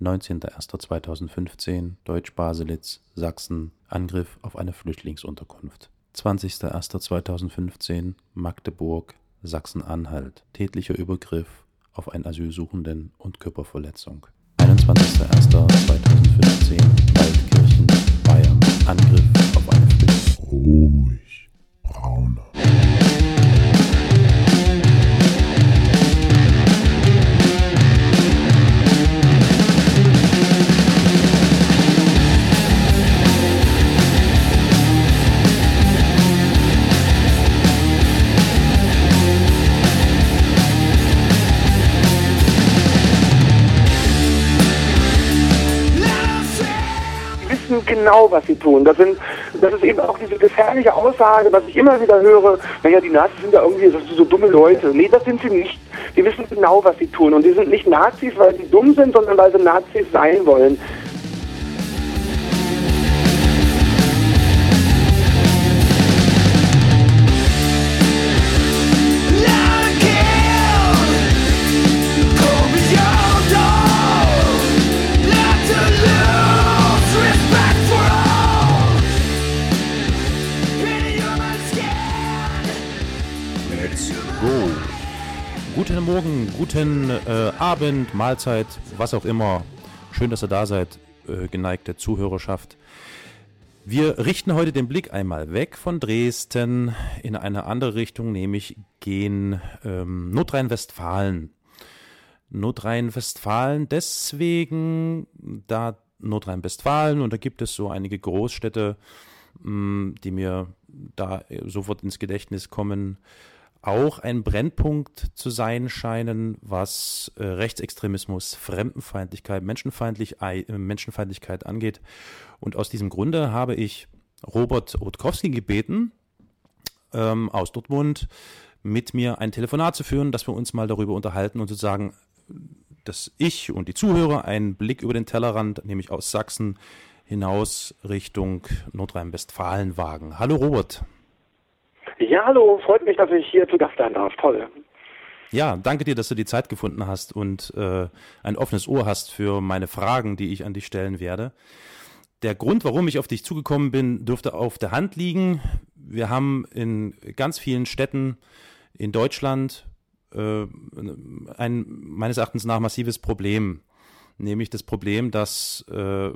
19.01.2015 Deutsch-Baselitz, Sachsen, Angriff auf eine Flüchtlingsunterkunft. 20.01.2015 Magdeburg, Sachsen-Anhalt, tätlicher Übergriff auf einen Asylsuchenden und Körperverletzung. 21.01.2015 Waldkirchen, Bayern, Angriff auf eine Flüchtling. Genau, was sie tun. Das, sind, das ist eben auch diese gefährliche Aussage, was ich immer wieder höre, naja, die Nazis sind ja irgendwie so dumme Leute. Nee, das sind sie nicht. Die wissen genau, was sie tun. Und die sind nicht Nazis, weil sie dumm sind, sondern weil sie Nazis sein wollen. Morgen, guten äh, Abend, Mahlzeit, was auch immer. Schön, dass ihr da seid, äh, geneigte Zuhörerschaft. Wir richten heute den Blick einmal weg von Dresden in eine andere Richtung, nämlich gehen ähm, Nordrhein-Westfalen. Nordrhein-Westfalen deswegen, da Nordrhein-Westfalen und da gibt es so einige Großstädte, mh, die mir da sofort ins Gedächtnis kommen, auch ein Brennpunkt zu sein scheinen, was äh, Rechtsextremismus, Fremdenfeindlichkeit, Menschenfeindlich, äh, Menschenfeindlichkeit angeht. Und aus diesem Grunde habe ich Robert Rutkowski gebeten, ähm, aus Dortmund, mit mir ein Telefonat zu führen, dass wir uns mal darüber unterhalten und sozusagen, dass ich und die Zuhörer einen Blick über den Tellerrand, nämlich aus Sachsen, hinaus Richtung Nordrhein-Westfalen wagen. Hallo Robert. Ja, hallo, freut mich, dass ich hier zu Gast sein darf. Toll. Ja, danke dir, dass du die Zeit gefunden hast und äh, ein offenes Ohr hast für meine Fragen, die ich an dich stellen werde. Der Grund, warum ich auf dich zugekommen bin, dürfte auf der Hand liegen. Wir haben in ganz vielen Städten in Deutschland äh, ein meines Erachtens nach massives Problem nämlich das Problem, dass äh,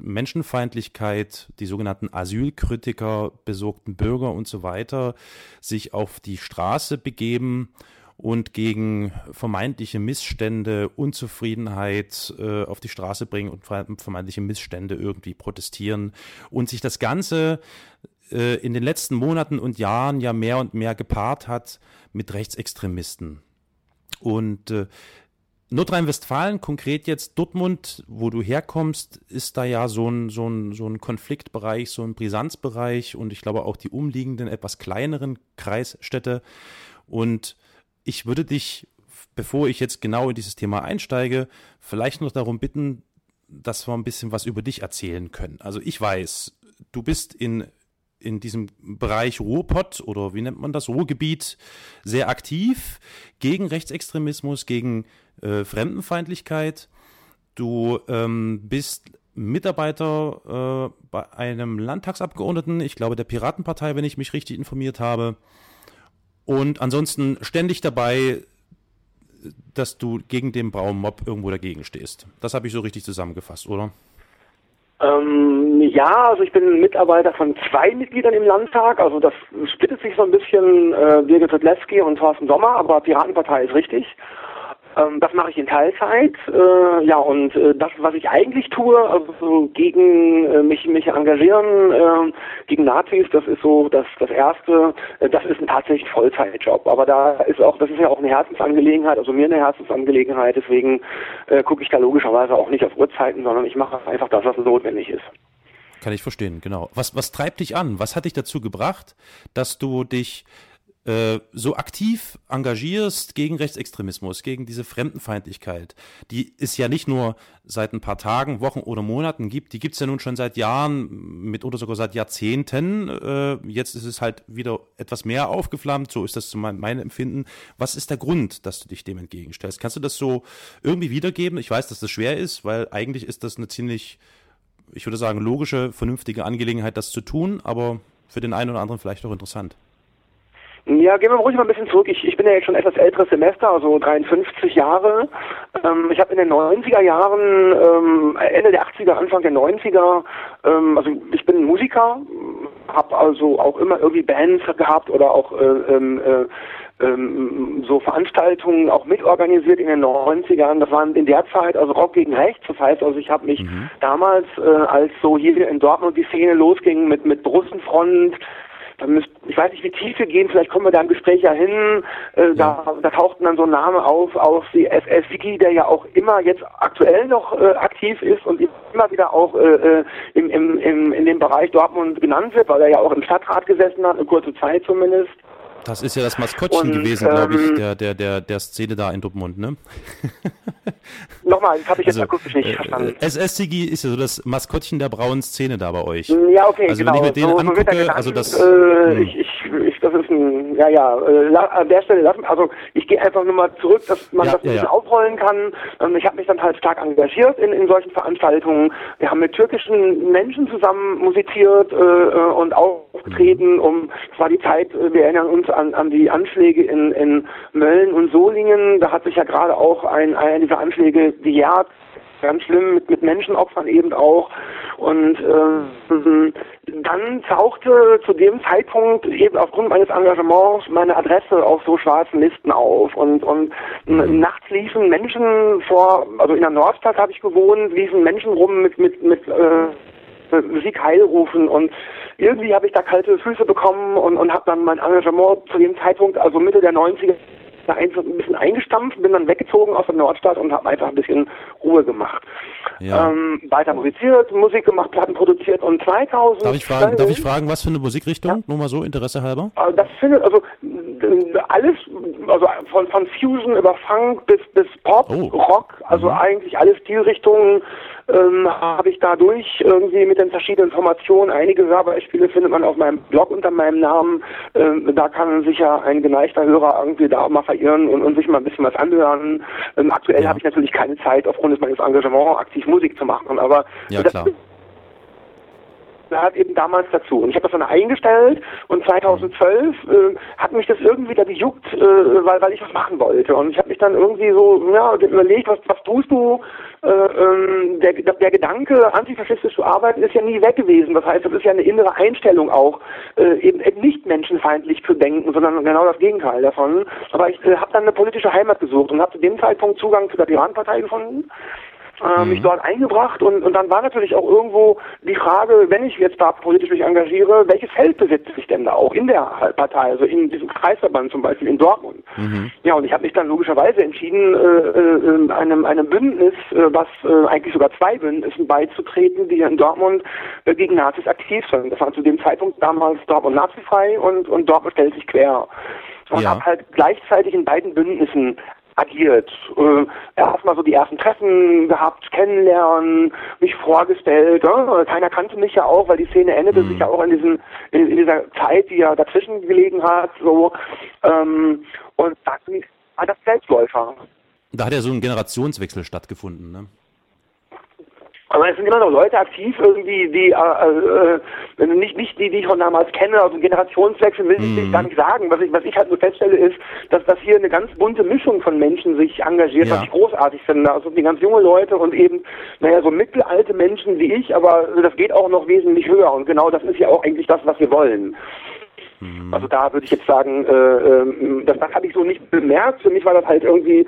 Menschenfeindlichkeit, die sogenannten Asylkritiker, besorgten Bürger und so weiter sich auf die Straße begeben und gegen vermeintliche Missstände, Unzufriedenheit äh, auf die Straße bringen und vermeintliche Missstände irgendwie protestieren und sich das Ganze äh, in den letzten Monaten und Jahren ja mehr und mehr gepaart hat mit Rechtsextremisten. Und äh, Nordrhein-Westfalen, konkret jetzt Dortmund, wo du herkommst, ist da ja so ein, so, ein, so ein Konfliktbereich, so ein Brisanzbereich und ich glaube auch die umliegenden, etwas kleineren Kreisstädte. Und ich würde dich, bevor ich jetzt genau in dieses Thema einsteige, vielleicht noch darum bitten, dass wir ein bisschen was über dich erzählen können. Also ich weiß, du bist in in diesem Bereich Ruhrpott oder wie nennt man das, Ruhrgebiet sehr aktiv gegen Rechtsextremismus, gegen äh, Fremdenfeindlichkeit. Du ähm, bist Mitarbeiter äh, bei einem Landtagsabgeordneten, ich glaube der Piratenpartei, wenn ich mich richtig informiert habe. Und ansonsten ständig dabei, dass du gegen den braunen Mob irgendwo dagegen stehst. Das habe ich so richtig zusammengefasst, oder? Ähm, ja, also ich bin Mitarbeiter von zwei Mitgliedern im Landtag. Also das splittet sich so ein bisschen äh, Birgit Zodlewski und Thorsten Sommer, aber Piratenpartei ist richtig. Ähm, das mache ich in Teilzeit. Äh, ja, und äh, das, was ich eigentlich tue, also gegen äh, mich, mich engagieren, äh, gegen Nazis, das ist so das, das Erste. Äh, das ist ein tatsächlich Vollzeitjob. Aber da ist auch, das ist ja auch eine Herzensangelegenheit, also mir eine Herzensangelegenheit. Deswegen äh, gucke ich da logischerweise auch nicht auf Uhrzeiten, sondern ich mache einfach das, was notwendig ist. Kann ich verstehen, genau. Was, was treibt dich an? Was hat dich dazu gebracht, dass du dich äh, so aktiv engagierst gegen Rechtsextremismus, gegen diese Fremdenfeindlichkeit, die es ja nicht nur seit ein paar Tagen, Wochen oder Monaten gibt, die gibt es ja nun schon seit Jahren, mitunter sogar seit Jahrzehnten. Äh, jetzt ist es halt wieder etwas mehr aufgeflammt, so ist das zu mein, meinem Empfinden. Was ist der Grund, dass du dich dem entgegenstellst? Kannst du das so irgendwie wiedergeben? Ich weiß, dass das schwer ist, weil eigentlich ist das eine ziemlich, ich würde sagen, logische, vernünftige Angelegenheit, das zu tun, aber für den einen oder anderen vielleicht auch interessant. Ja, gehen wir ruhig mal ein bisschen zurück. Ich, ich bin ja jetzt schon etwas älteres Semester, also 53 Jahre. Ähm, ich habe in den 90er Jahren, ähm, Ende der 80er, Anfang der 90er, ähm, also ich bin Musiker, habe also auch immer irgendwie Bands gehabt oder auch äh, ähm, äh, ähm, so Veranstaltungen auch mitorganisiert in den 90ern. Das waren in der Zeit also Rock gegen Rechts. Das heißt also, ich habe mich mhm. damals, äh, als so hier in Dortmund die Szene losging mit mit Brustfront, da müsst, ich weiß nicht, wie tief wir gehen, vielleicht kommen wir da im Gespräch ja hin. Äh, ja. Da, da tauchten dann so Name auf aus die SS Wiki, der ja auch immer jetzt aktuell noch äh, aktiv ist und immer wieder auch äh, äh, im, im, im, in dem Bereich Dortmund genannt wird, weil er ja auch im Stadtrat gesessen hat, eine kurze Zeit zumindest. Das ist ja das Maskottchen und, gewesen, glaube ich, ähm, der, der, der, der Szene da in Dortmund, ne? Nochmal, das habe ich jetzt also, akustisch nicht äh, verstanden. SSCG ist ja so das Maskottchen der braunen Szene da bei euch. Ja, okay, also genau. wenn ich mir den so, angucke, so also das... Äh, hm. ich, ich, das ist ein, ja, ja, äh, an der Stelle lassen, also ich gehe einfach nur mal zurück, dass man ja, das ein bisschen ja. aufrollen kann. Ähm, ich habe mich dann halt stark engagiert in, in solchen Veranstaltungen. Wir haben mit türkischen Menschen zusammen musiziert äh, äh und aufgetreten, mhm. um, es war die Zeit, wir erinnern uns an, an die Anschläge in, in Mölln und Solingen. Da hat sich ja gerade auch ein, einer dieser Anschläge gejagt. Ganz schlimm, mit, mit Menschenopfern eben auch. Und äh, dann tauchte zu dem Zeitpunkt eben aufgrund meines Engagements meine Adresse auf so schwarzen Listen auf. Und, und mhm. nachts liefen Menschen vor, also in der Nordstadt habe ich gewohnt, liefen Menschen rum mit, mit, mit äh, Musik heilrufen und irgendwie habe ich da kalte Füße bekommen und, und habe dann mein Engagement zu dem Zeitpunkt, also Mitte der 90er, da einfach ein bisschen eingestampft, bin dann weggezogen aus der Nordstadt und habe einfach ein bisschen Ruhe gemacht. Ja. Ähm, weiter musiziert, Musik gemacht, Platten produziert und 2000. Darf ich fragen, darf ich fragen was für eine Musikrichtung? Ja. Nur mal so, Interesse halber? Äh, das findet, also alles, also von, von Fusion über Funk bis, bis Pop, oh. Rock, also mhm. eigentlich alle Stilrichtungen ähm, habe ich dadurch irgendwie mit den verschiedenen Formationen einige Werbeispiele findet man auf meinem Blog unter meinem Namen. Ähm, da kann sich ja ein geneigter Hörer irgendwie da auch mal verirren und, und sich mal ein bisschen was anhören. Ähm, aktuell ja. habe ich natürlich keine Zeit, aufgrund meines Engagements aktiv Musik zu machen, aber ja, klar gehört eben damals dazu. Und ich habe das dann eingestellt und 2012 äh, hat mich das irgendwie da gejuckt, äh, weil, weil ich was machen wollte. Und ich habe mich dann irgendwie so ja, überlegt, was, was tust du? Äh, ähm, der, der Gedanke, antifaschistisch zu arbeiten, ist ja nie weg gewesen. Das heißt, das ist ja eine innere Einstellung auch, äh, eben nicht menschenfeindlich zu denken, sondern genau das Gegenteil davon. Aber ich äh, habe dann eine politische Heimat gesucht und habe zu dem Zeitpunkt Zugang zu der Piratenpartei gefunden äh, mich mhm. dort eingebracht und, und dann war natürlich auch irgendwo die Frage, wenn ich jetzt da politisch mich engagiere, welches Feld besitze ich denn da auch in der Partei, also in diesem Kreisverband zum Beispiel in Dortmund. Mhm. Ja, und ich habe mich dann logischerweise entschieden, äh, äh, einem, einem Bündnis, äh, was äh, eigentlich sogar zwei Bündnissen beizutreten, die hier in Dortmund äh, gegen Nazis aktiv sind. Das war zu dem Zeitpunkt damals Dortmund nazifrei und, und Dortmund stellt sich quer und ja. habe halt gleichzeitig in beiden Bündnissen agiert. Äh, erstmal so die ersten Treffen gehabt, kennenlernen, mich vorgestellt. Ja? Keiner kannte mich ja auch, weil die Szene endete mhm. sich ja auch in, diesen, in, in, dieser Zeit, die ja dazwischen gelegen hat. So. Ähm, und dann war das Selbstläufer. Da hat ja so ein Generationswechsel stattgefunden, ne? Aber es sind immer noch Leute aktiv irgendwie, die äh, äh, nicht, nicht die, die ich von damals kenne, also Generationswechsel will ich mhm. gar nicht sagen. Was ich, was ich halt nur feststelle, ist, dass, dass hier eine ganz bunte Mischung von Menschen sich engagiert, ja. was ich großartig finde. Also die ganz junge Leute und eben, naja, so mittelalte Menschen wie ich, aber das geht auch noch wesentlich höher. Und genau das ist ja auch eigentlich das, was wir wollen. Mhm. Also da würde ich jetzt sagen, äh, äh, das, das habe ich so nicht bemerkt. Für mich war das halt irgendwie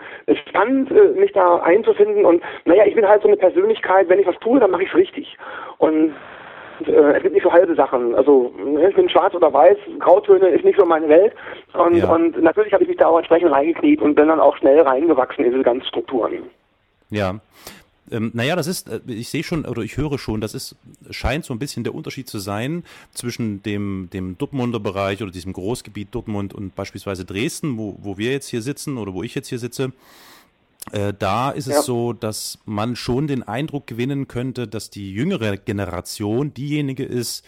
spannend, äh, mich da einzufinden. Und naja, ich bin halt so eine Persönlichkeit, wenn ich was tue, dann mache ich es richtig. Und äh, es gibt nicht so halbe Sachen. Also ne, ich bin schwarz oder weiß, Grautöne ist nicht so meine Welt. Und, ja. und natürlich habe ich mich da auch entsprechend reingekniet und bin dann auch schnell reingewachsen in diese ganzen Strukturen. Ja. Ähm, naja, das ist, äh, ich sehe schon oder ich höre schon, das ist, scheint so ein bisschen der Unterschied zu sein zwischen dem, dem Dortmunder Bereich oder diesem Großgebiet Dortmund und beispielsweise Dresden, wo, wo wir jetzt hier sitzen oder wo ich jetzt hier sitze. Äh, da ist ja. es so, dass man schon den Eindruck gewinnen könnte, dass die jüngere Generation diejenige ist,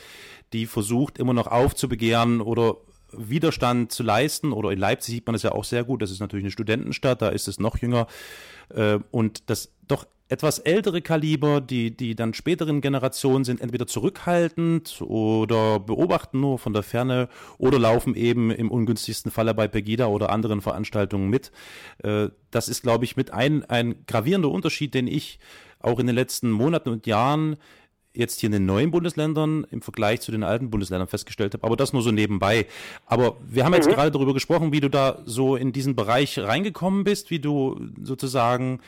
die versucht, immer noch aufzubegehren oder Widerstand zu leisten. Oder in Leipzig sieht man das ja auch sehr gut. Das ist natürlich eine Studentenstadt, da ist es noch jünger. Äh, und das etwas ältere Kaliber, die, die dann späteren Generationen sind entweder zurückhaltend oder beobachten nur von der Ferne oder laufen eben im ungünstigsten Falle bei Pegida oder anderen Veranstaltungen mit. Äh, das ist, glaube ich, mit ein, ein gravierender Unterschied, den ich auch in den letzten Monaten und Jahren jetzt hier in den neuen Bundesländern im Vergleich zu den alten Bundesländern festgestellt habe. Aber das nur so nebenbei. Aber wir haben jetzt mhm. gerade darüber gesprochen, wie du da so in diesen Bereich reingekommen bist, wie du sozusagen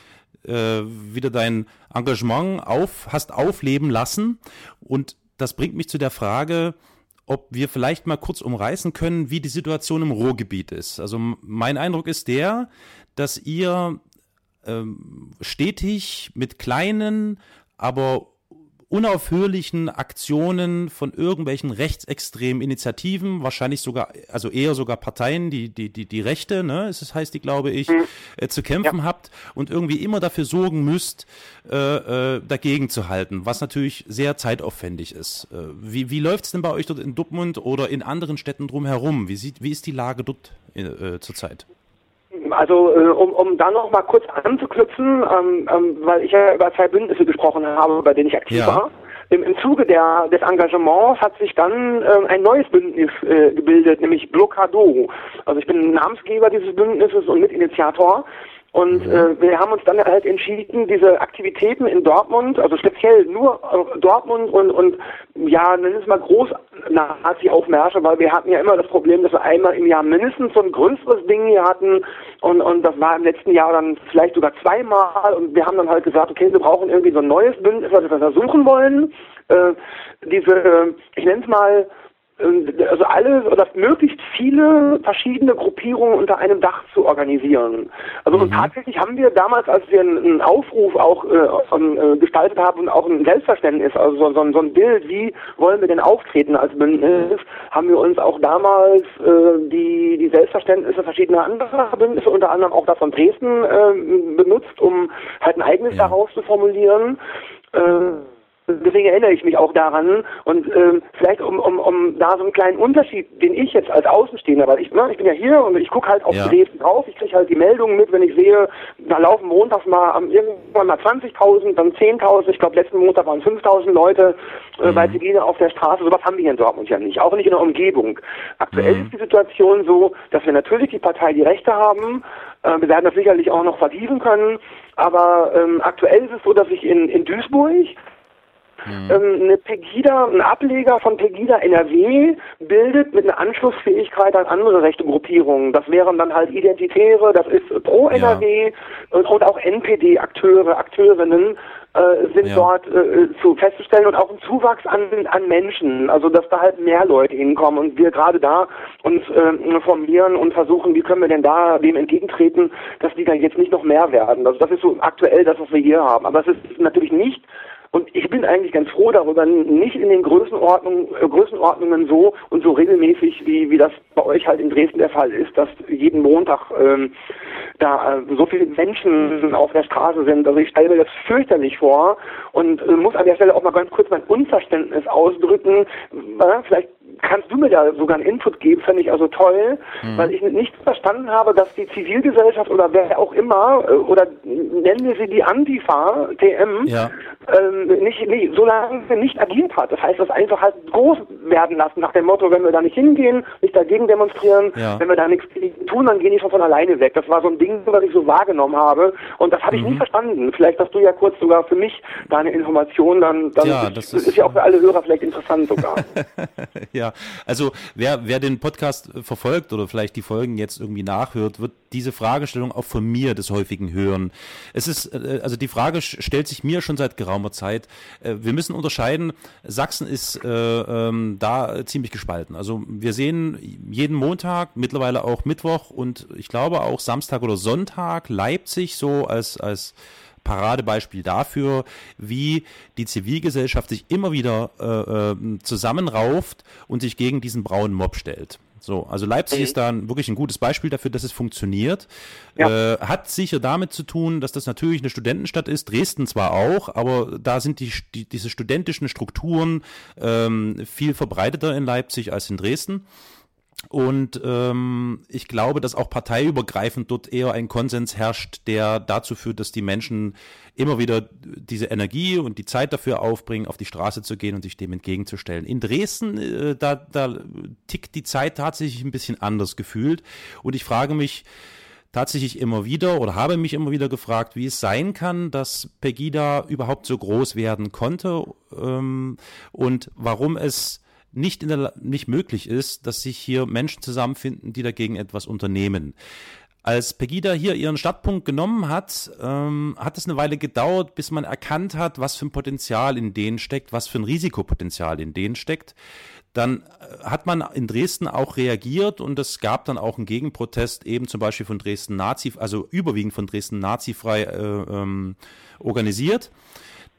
äh, wieder dein Engagement auf, hast aufleben lassen. Und das bringt mich zu der Frage, ob wir vielleicht mal kurz umreißen können, wie die Situation im Ruhrgebiet ist. Also mein Eindruck ist der, dass ihr ähm, stetig mit kleinen, aber unaufhörlichen Aktionen von irgendwelchen rechtsextremen Initiativen, wahrscheinlich sogar, also eher sogar Parteien, die, die, die, die Rechte, ne, es heißt die, glaube ich, mhm. äh, zu kämpfen ja. habt und irgendwie immer dafür sorgen müsst, äh, äh, dagegen zu halten, was natürlich sehr zeitaufwendig ist. Äh, wie, wie läuft es denn bei euch dort in Dortmund oder in anderen Städten drumherum? Wie, sieht, wie ist die Lage dort äh, zurzeit? Also äh, um, um da noch mal kurz anzuknüpfen, ähm, ähm, weil ich ja über zwei Bündnisse gesprochen habe, bei denen ich aktiv ja. war. Im, Im Zuge der, des Engagements hat sich dann ähm, ein neues Bündnis äh, gebildet, nämlich Blockado. Also ich bin Namensgeber dieses Bündnisses und Mitinitiator. Und mhm. äh, wir haben uns dann halt entschieden, diese Aktivitäten in Dortmund, also speziell nur äh, Dortmund und, und ja, nennen es mal groß Nazi-Aufmärsche, weil wir hatten ja immer das Problem, dass wir einmal im Jahr mindestens so ein größeres Ding hier hatten und, und das war im letzten Jahr dann vielleicht sogar zweimal und wir haben dann halt gesagt, okay, wir brauchen irgendwie so ein neues Bündnis, was wir versuchen wollen. Äh, diese, äh, ich nenne es mal, also alle oder möglichst viele verschiedene Gruppierungen unter einem Dach zu organisieren. Also mhm. und tatsächlich haben wir damals, als wir einen Aufruf auch äh, äh, gestaltet haben und auch ein Selbstverständnis, also so, so, so, ein Bild, wie wollen wir denn auftreten als Bündnis, haben wir uns auch damals äh, die, die Selbstverständnisse verschiedener anderer Bündnisse, unter anderem auch das von Dresden, äh, benutzt, um halt ein eigenes ja. daraus zu formulieren. Äh, deswegen erinnere ich mich auch daran und ähm, vielleicht um, um, um da so einen kleinen Unterschied, den ich jetzt als Außenstehender, weil ich, ne, ich bin ja hier und ich gucke halt auf ja. Dresden drauf, ich kriege halt die Meldungen mit, wenn ich sehe, da laufen montags mal irgendwann mal 20.000, dann 10.000, ich glaube letzten Montag waren 5.000 Leute äh, mhm. bei Tegine auf der Straße, sowas haben wir hier in Dortmund ja nicht, auch nicht in der Umgebung. Aktuell mhm. ist die Situation so, dass wir natürlich die Partei die Rechte haben, äh, wir werden das sicherlich auch noch vertiefen können, aber ähm, aktuell ist es so, dass ich in, in Duisburg Mhm. Ähm, eine Pegida, ein Ableger von Pegida NRW bildet mit einer Anschlussfähigkeit an andere rechte Gruppierungen. Das wären dann halt Identitäre, das ist pro NRW ja. und, und, auch NPD-Akteure, Akteurinnen äh, sind ja. dort äh, zu festzustellen und auch ein Zuwachs an, an Menschen, also dass da halt mehr Leute hinkommen und wir gerade da uns äh, formulieren und versuchen, wie können wir denn da dem entgegentreten, dass die dann jetzt nicht noch mehr werden. Also das ist so aktuell das, was wir hier haben. Aber es ist natürlich nicht und ich bin eigentlich ganz froh darüber, nicht in den Größenordnungen, äh, Größenordnungen so und so regelmäßig, wie, wie das bei euch halt in Dresden der Fall ist, dass jeden Montag ähm, da äh, so viele Menschen auf der Straße sind. Also ich stelle mir das fürchterlich vor und äh, muss an der Stelle auch mal ganz kurz mein Unverständnis ausdrücken. Äh, vielleicht kannst du mir da sogar einen Input geben, fände ich also toll, mhm. weil ich nicht verstanden habe, dass die Zivilgesellschaft oder wer auch immer, äh, oder nennen wir sie die Antifa, TM, ja. ähm, nicht, nicht, so lange nicht agiert hat. Das heißt, das einfach halt groß werden lassen, nach dem Motto, wenn wir da nicht hingehen, nicht dagegen demonstrieren, ja. wenn wir da nichts tun, dann gehen die schon von alleine weg. Das war so ein Ding, was ich so wahrgenommen habe und das habe ich mhm. nie verstanden. Vielleicht hast du ja kurz sogar für mich deine Information, dann, dann ja, das ist, ist ja auch für alle Hörer vielleicht interessant sogar. ja, also wer, wer den Podcast verfolgt oder vielleicht die Folgen jetzt irgendwie nachhört, wird diese Fragestellung auch von mir des häufigen hören. Es ist, äh, also die Frage stellt sich mir schon seit geraumer Zeit. Äh, wir müssen unterscheiden, Sachsen ist äh, ähm, da ziemlich gespalten. Also wir sehen jeden Montag, mittlerweile auch Mittwoch und ich glaube auch Samstag oder Sonntag Leipzig so als, als Paradebeispiel dafür, wie die Zivilgesellschaft sich immer wieder äh, äh, zusammenrauft und sich gegen diesen braunen Mob stellt. So, also Leipzig mhm. ist da wirklich ein gutes Beispiel dafür, dass es funktioniert. Ja. Äh, hat sicher damit zu tun, dass das natürlich eine Studentenstadt ist, Dresden zwar auch, aber da sind die, die diese studentischen Strukturen ähm, viel verbreiteter in Leipzig als in Dresden. Und ähm, ich glaube, dass auch parteiübergreifend dort eher ein Konsens herrscht, der dazu führt, dass die Menschen immer wieder diese Energie und die Zeit dafür aufbringen, auf die Straße zu gehen und sich dem entgegenzustellen. In Dresden, äh, da, da tickt die Zeit tatsächlich ein bisschen anders gefühlt. Und ich frage mich, tatsächlich immer wieder oder habe mich immer wieder gefragt, wie es sein kann, dass Pegida überhaupt so groß werden konnte ähm, und warum es nicht, in der, nicht möglich ist, dass sich hier Menschen zusammenfinden, die dagegen etwas unternehmen. Als Pegida hier ihren Startpunkt genommen hat, ähm, hat es eine Weile gedauert, bis man erkannt hat, was für ein Potenzial in denen steckt, was für ein Risikopotenzial in denen steckt. Dann äh, hat man in Dresden auch reagiert und es gab dann auch einen Gegenprotest, eben zum Beispiel von Dresden Nazi, also überwiegend von Dresden nazifrei äh, ähm, organisiert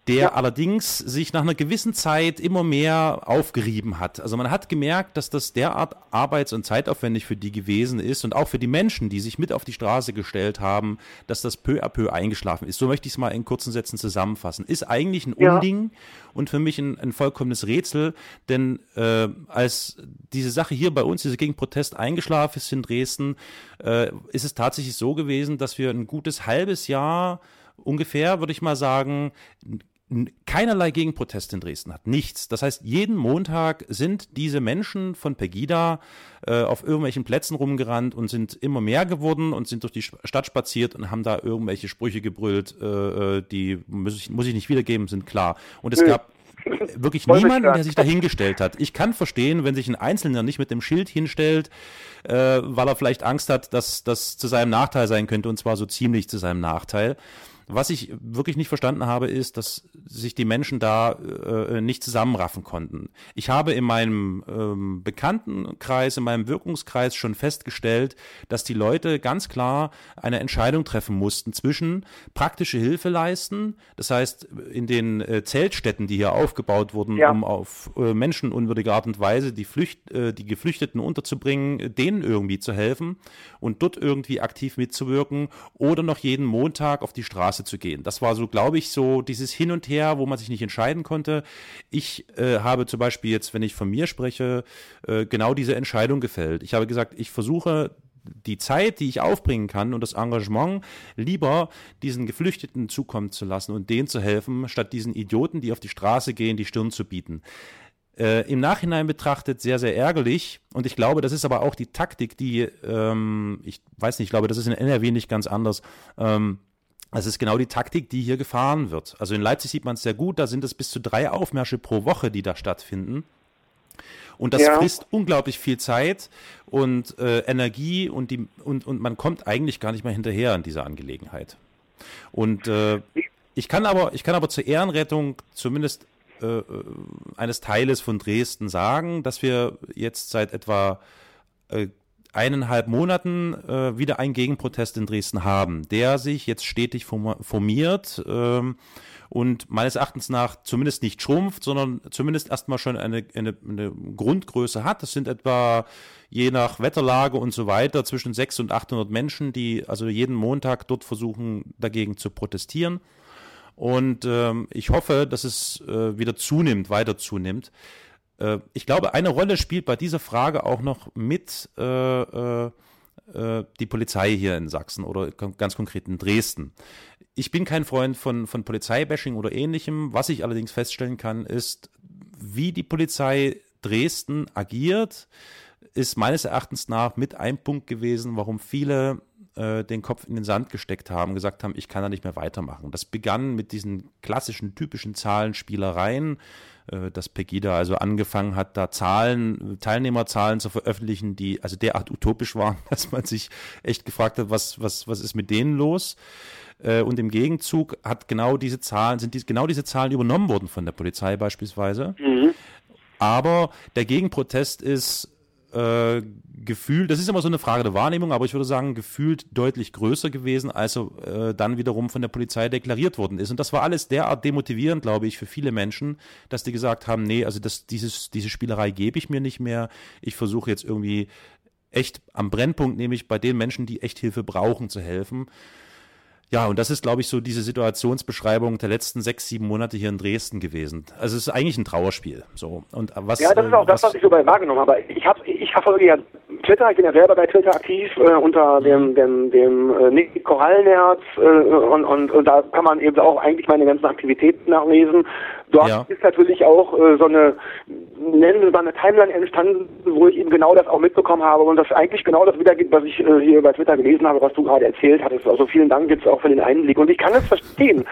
der ja. allerdings sich nach einer gewissen Zeit immer mehr aufgerieben hat. Also man hat gemerkt, dass das derart arbeits- und zeitaufwendig für die gewesen ist und auch für die Menschen, die sich mit auf die Straße gestellt haben, dass das peu à peu eingeschlafen ist. So möchte ich es mal in kurzen Sätzen zusammenfassen. Ist eigentlich ein ja. Unding und für mich ein, ein vollkommenes Rätsel, denn äh, als diese Sache hier bei uns, diese Gegenprotest eingeschlafen ist in Dresden, äh, ist es tatsächlich so gewesen, dass wir ein gutes halbes Jahr ungefähr, würde ich mal sagen, keinerlei Gegenprotest in Dresden hat. Nichts. Das heißt, jeden Montag sind diese Menschen von Pegida äh, auf irgendwelchen Plätzen rumgerannt und sind immer mehr geworden und sind durch die Stadt spaziert und haben da irgendwelche Sprüche gebrüllt, äh, äh die muss ich, muss ich nicht wiedergeben, sind klar. Und es gab wirklich niemanden, der sich da hingestellt hat. Ich kann verstehen, wenn sich ein Einzelner nicht mit dem Schild hinstellt, äh, weil er vielleicht Angst hat, dass das zu seinem Nachteil sein könnte und zwar so ziemlich zu seinem Nachteil. Was ich wirklich nicht verstanden habe, ist, dass sich die Menschen da äh, nicht zusammenraffen konnten. Ich habe in meinem ähm, Bekanntenkreis, in meinem Wirkungskreis schon festgestellt, dass die Leute ganz klar eine Entscheidung treffen mussten zwischen praktische Hilfe leisten, das heißt in den äh, Zeltstätten, die hier aufgebaut wurden, ja. um auf äh, menschenunwürdige Art und Weise die, Flücht, äh, die Geflüchteten unterzubringen, denen irgendwie zu helfen und dort irgendwie aktiv mitzuwirken oder noch jeden Montag auf die Straße Straße zu gehen. Das war so, glaube ich, so dieses Hin und Her, wo man sich nicht entscheiden konnte. Ich äh, habe zum Beispiel jetzt, wenn ich von mir spreche, äh, genau diese Entscheidung gefällt. Ich habe gesagt, ich versuche die Zeit, die ich aufbringen kann und das Engagement lieber diesen Geflüchteten zukommen zu lassen und denen zu helfen, statt diesen Idioten, die auf die Straße gehen, die Stirn zu bieten. Äh, Im Nachhinein betrachtet sehr, sehr ärgerlich. Und ich glaube, das ist aber auch die Taktik, die, ähm, ich weiß nicht, ich glaube, das ist in NRW nicht ganz anders. Ähm, das ist genau die Taktik, die hier gefahren wird. Also in Leipzig sieht man es sehr gut, da sind es bis zu drei Aufmärsche pro Woche, die da stattfinden. Und das ja. frisst unglaublich viel Zeit und äh, Energie und, die, und, und man kommt eigentlich gar nicht mehr hinterher an dieser Angelegenheit. Und äh, ich kann aber, ich kann aber zur Ehrenrettung zumindest äh, äh eines Teiles von Dresden sagen, dass wir jetzt seit etwa äh, eineinhalb Monaten äh, wieder einen Gegenprotest in Dresden haben, der sich jetzt stetig formiert ähm, und meines Erachtens nach zumindest nicht schrumpft, sondern zumindest erstmal schon eine, eine, eine Grundgröße hat. Das sind etwa je nach Wetterlage und so weiter zwischen 600 und 800 Menschen, die also jeden Montag dort versuchen, dagegen zu protestieren. Und ähm, ich hoffe, dass es äh, wieder zunimmt, weiter zunimmt. Äh, ich glaube, eine Rolle spielt bei dieser Frage auch noch mit äh, äh, äh, die Polizei hier in Sachsen oder ganz konkret in Dresden. Ich bin kein Freund von, von Polizeibashing oder ähnlichem. Was ich allerdings feststellen kann, ist, wie die Polizei Dresden agiert, ist meines Erachtens nach mit ein Punkt gewesen, warum viele äh, den Kopf in den Sand gesteckt haben, gesagt haben, ich kann da nicht mehr weitermachen. Das begann mit diesen klassischen, typischen Zahlenspielereien, äh, dass Pegida also angefangen hat, da Zahlen, Teilnehmerzahlen zu veröffentlichen, die also derart utopisch waren, dass man sich echt gefragt hat, was, was, was ist mit denen los? Äh, und im Gegenzug hat genau diese Zahlen, sind die, genau diese Zahlen übernommen worden von der Polizei beispielsweise. Mhm. Aber der Gegenprotest ist äh, gefühlt, das ist immer so eine Frage der Wahrnehmung, aber ich würde sagen, gefühlt deutlich größer gewesen, als er äh, dann wiederum von der Polizei deklariert worden ist. Und das war alles derart demotivierend, glaube ich, für viele Menschen, dass die gesagt haben, nee, also das, dieses, diese Spielerei gebe ich mir nicht mehr. Ich versuche jetzt irgendwie echt am Brennpunkt, nämlich bei den Menschen, die echt Hilfe brauchen, zu helfen. Ja, und das ist, glaube ich, so diese Situationsbeschreibung der letzten sechs, sieben Monate hier in Dresden gewesen. Also es ist eigentlich ein Trauerspiel. So. Und was, ja, das ist auch das, was ich so bei wahrgenommen habe. Ich, hab, ich verfolge ja Twitter, ich bin ja selber bei Twitter aktiv äh, unter dem, dem, dem äh, Nick Korallenherz äh, und, und, und da kann man eben auch eigentlich meine ganzen Aktivitäten nachlesen. Dort ja. ist natürlich auch äh, so eine, nennen wir mal eine Timeline entstanden, wo ich eben genau das auch mitbekommen habe und das eigentlich genau das wiedergibt, was ich äh, hier bei Twitter gelesen habe, was du gerade erzählt hattest. Also vielen Dank jetzt auch für den Einblick. Und ich kann es verstehen.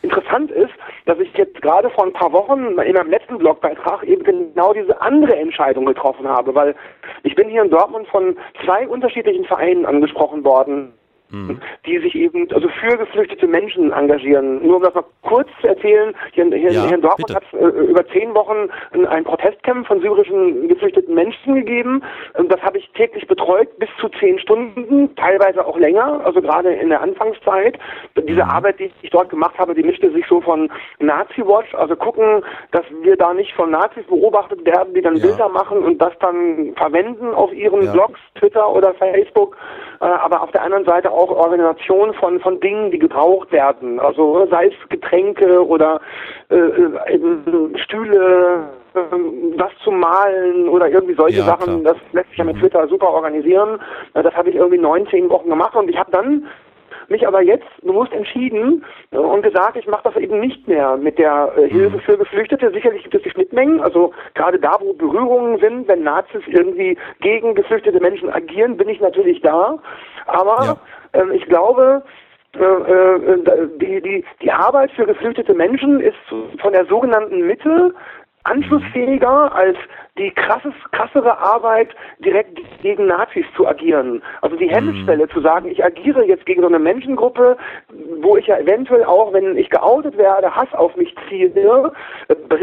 Interessant ist, dass ich jetzt gerade vor ein paar Wochen in meinem letzten Blogbeitrag eben genau diese andere Entscheidung getroffen habe, weil ich bin hier in Dortmund von zwei unterschiedlichen Vereinen angesprochen worden mhm. die sich eben also für geflüchtete Menschen engagieren. Nur um das mal kurz zu erzählen, hier, hier, ja, hier in Dortmund hat es äh, über zehn Wochen ein Protestcamp von syrischen geflüchteten Menschen gegeben. Das habe ich täglich betreut, bis zu zehn Stunden, teilweise auch länger, also gerade in der Anfangszeit. Diese mhm. Arbeit, die ich dort gemacht habe, die mischte sich so von Nazi-Watch, also gucken, dass wir da nicht von Nazis beobachtet werden, die dann ja. Bilder machen und das dann verwenden auf ihren ja. Blogs, Twitter oder Facebook, äh, aber auf der anderen Seite auch Organisation von, von Dingen, die gebraucht werden. Also sei es Getränke oder äh, Stühle, äh, was zu malen oder irgendwie solche ja, Sachen. Klar. Das lässt sich ja mit mhm. Twitter super organisieren. Das habe ich irgendwie 19 Wochen gemacht und ich habe dann mich aber jetzt bewusst entschieden äh, und gesagt, ich mache das eben nicht mehr mit der äh, Hilfe mhm. für Geflüchtete. Sicherlich gibt es die Schnittmengen, also gerade da, wo Berührungen sind, wenn Nazis irgendwie gegen geflüchtete Menschen agieren, bin ich natürlich da. Aber ja. Ähm, ich glaube, äh, äh, die, die, die Arbeit für geflüchtete Menschen ist von der sogenannten Mitte anschlussfähiger als die krasses, krassere Arbeit, direkt gegen Nazis zu agieren. Also die Hemmschwelle mhm. zu sagen, ich agiere jetzt gegen so eine Menschengruppe, wo ich ja eventuell auch, wenn ich geoutet werde, Hass auf mich ziehe,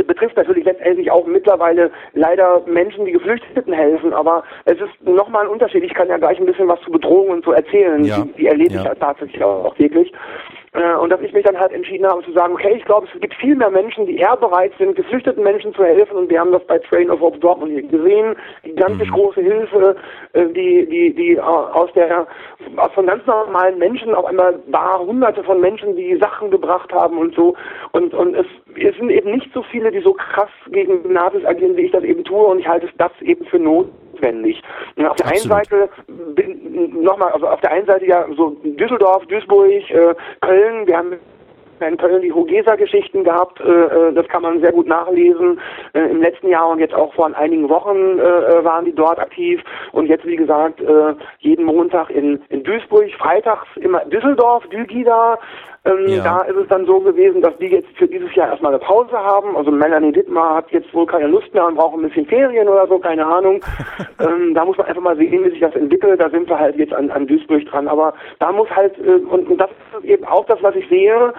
betrifft natürlich letztendlich auch mittlerweile leider Menschen, die Geflüchteten helfen, aber es ist nochmal ein Unterschied. Ich kann ja gleich ein bisschen was zu Bedrohungen und so erzählen, ja. die, die erlebe ja. ich tatsächlich auch wirklich. Äh, und dass ich mich dann halt entschieden habe zu sagen, okay, ich glaube, es gibt viel mehr Menschen, die eher bereit sind, geflüchteten Menschen zu helfen. Und wir haben das bei Train of Hope Dortmund hier gesehen. Gigantisch mhm. große Hilfe, äh, die, die, die aus der, von ganz normalen Menschen auf einmal war, hunderte von Menschen, die Sachen gebracht haben und so. Und, und es, es sind eben nicht so viele, die so krass gegen Nazis agieren, wie ich das eben tue. Und ich halte das eben für not notwendig. Und auf der einen Seite nochmal, also auf der einen Seite ja so Düsseldorf, Duisburg, äh, Köln, wir haben in Köln die Hogesa-Geschichten gehabt. Äh, äh, das kann man sehr gut nachlesen. Äh, Im letzten Jahr und jetzt auch vor einigen Wochen waren die dort aktiv. Und jetzt, wie gesagt, jeden Montag in, in Duisburg, freitags immer Düsseldorf, Dülgida, ähm, ja. Da ist es dann so gewesen, dass die jetzt für dieses Jahr erstmal eine Pause haben. Also Melanie Dittmar hat jetzt wohl keine Lust mehr und braucht ein bisschen Ferien oder so, keine Ahnung. ähm, da muss man einfach mal sehen, wie sich das entwickelt. Da sind wir halt jetzt an, an Duisburg dran. Aber da muss halt, äh, und, und das ist eben auch das, was ich sehe,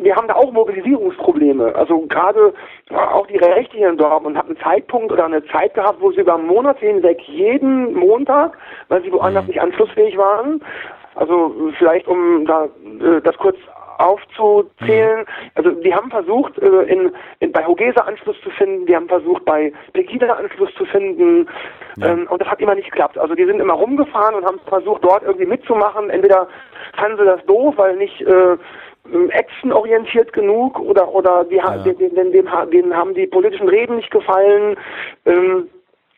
wir haben da auch Mobilisierungsprobleme. Also gerade auch die Rechte hier in Dortmund hat einen Zeitpunkt oder eine Zeit gehabt, wo sie über Monate hinweg jeden Montag, weil sie woanders mhm. nicht anschlussfähig waren, also vielleicht um da äh, das kurz aufzuzählen. Mhm. Also die haben versucht, äh, in, in, bei Hogesa Anschluss zu finden, die haben versucht, bei Pegida Anschluss zu finden ja. ähm, und das hat immer nicht geklappt. Also die sind immer rumgefahren und haben versucht, dort irgendwie mitzumachen. Entweder fanden sie das doof, weil nicht äh, actionorientiert genug oder oder die, ja. den, den, den, denen haben die politischen Reden nicht gefallen. Ähm,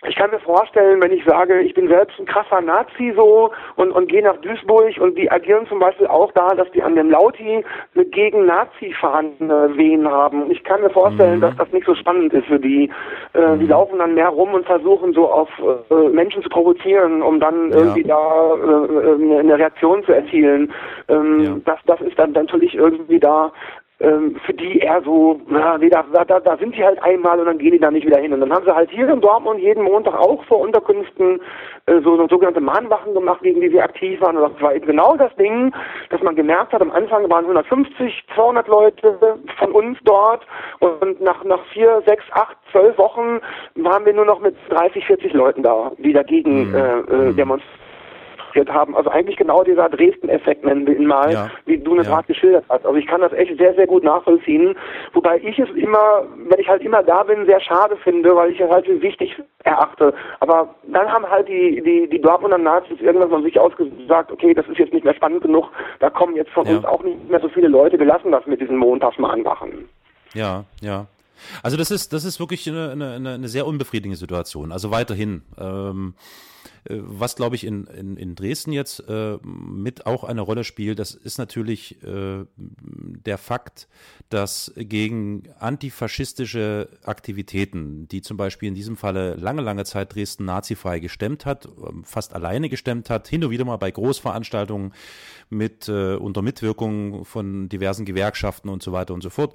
ich kann mir vorstellen, wenn ich sage, ich bin selbst ein krasser Nazi so und, und gehe nach Duisburg und die agieren zum Beispiel auch da, dass die an dem Lauti eine gegen Nazi-Fahnen wehen haben. Ich kann mir vorstellen, mhm. dass das nicht so spannend ist für die. Äh, die mhm. laufen dann mehr rum und versuchen so auf äh, Menschen zu provozieren, um dann ja. irgendwie da äh, eine Reaktion zu erzielen. Ähm, ja. das, das ist dann natürlich irgendwie da ähm, für die eher so, na, nee, da, da, da sind sie halt einmal und dann gehen die da nicht wieder hin. Und dann haben sie halt hier in Dortmund jeden Montag auch vor Unterkünften äh, so, so sogenannte Mahnwachen gemacht, gegen die sie aktiv waren. Und das war eben genau das Ding, dass man gemerkt hat, am Anfang waren 150, 200 Leute von uns dort und nach, nach vier, sechs, acht, zwölf Wochen waren wir nur noch mit 30, 40 Leuten da, die dagegen mhm. äh, äh, mhm. demonstrieren demonstriert haben. Also eigentlich genau dieser Dresden-Effekt nennen wir ihn mal, ja. wie du es ja. gerade geschildert hast. Also ich kann das echt sehr, sehr gut nachvollziehen. Wobei ich es immer, wenn ich halt immer da bin, sehr schade finde, weil ich es halt für wichtig erachte. Aber dann haben halt die, die, die Dortmunder Nazis irgendwann von sich aus gesagt, okay, das ist jetzt nicht mehr spannend genug, da kommen jetzt von ja. uns auch nicht mehr so viele Leute, wir lassen das mit diesen Montagsmahn machen. Ja, ja. Also das ist, das ist wirklich eine, eine, eine sehr unbefriedigende Situation. Also weiterhin. Ähm, äh, was, glaube ich, in, in, in Dresden jetzt äh, mit auch eine Rolle spielt, das ist natürlich äh, der Fakt, dass gegen antifaschistische Aktivitäten, die zum Beispiel in diesem Falle lange, lange Zeit Dresden nazifrei gestemmt hat, ähm, fast alleine gestemmt hat, hin und wieder mal bei Großveranstaltungen mit äh, unter Mitwirkung von diversen Gewerkschaften und so weiter und so fort,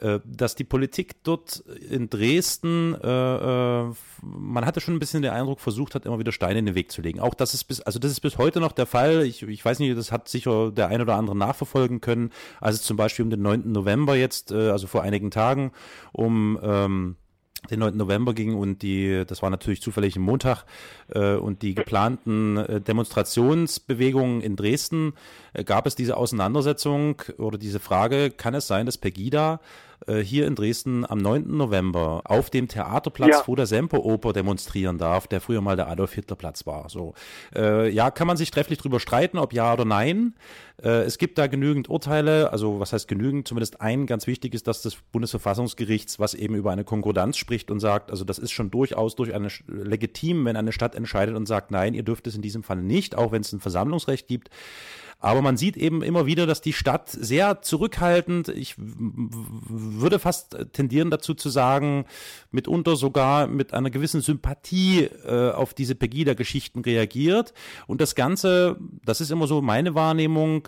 äh, dass die Politik dort in Dresden, äh, äh, man hatte schon ein bisschen den Eindruck, versucht hat, immer wieder Steine in den Weg zu legen. Auch das ist bis, also das ist bis heute noch der Fall. Ich, ich weiß nicht, das hat sicher der ein oder andere nachverfolgen können. Also zum Beispiel um den 9. November jetzt, äh, also vor einigen Tagen, um ähm, den 9. November ging und die, das war natürlich zufällig ein Montag, äh, und die geplanten äh, Demonstrationsbewegungen in Dresden, äh, gab es diese Auseinandersetzung oder diese Frage, kann es sein, dass Pegida äh, hier in Dresden am 9. November auf dem Theaterplatz ja. vor der Semperoper demonstrieren darf, der früher mal der Adolf-Hitler-Platz war. So, äh, ja, kann man sich trefflich drüber streiten, ob ja oder nein. Äh, es gibt da genügend Urteile, also was heißt genügend? Zumindest ein ganz wichtig ist, dass das Bundesverfassungsgerichts, was eben über eine Konkordanz spricht und sagt, also das ist schon durchaus durch eine legitim, wenn eine Stadt entscheidet und sagt, nein, ihr dürft es in diesem Fall nicht, auch wenn es ein Versammlungsrecht gibt. Aber man sieht eben immer wieder, dass die Stadt sehr zurückhaltend, ich würde fast tendieren dazu zu sagen, mitunter sogar mit einer gewissen Sympathie äh, auf diese Pegida-Geschichten reagiert. Und das Ganze, das ist immer so meine Wahrnehmung,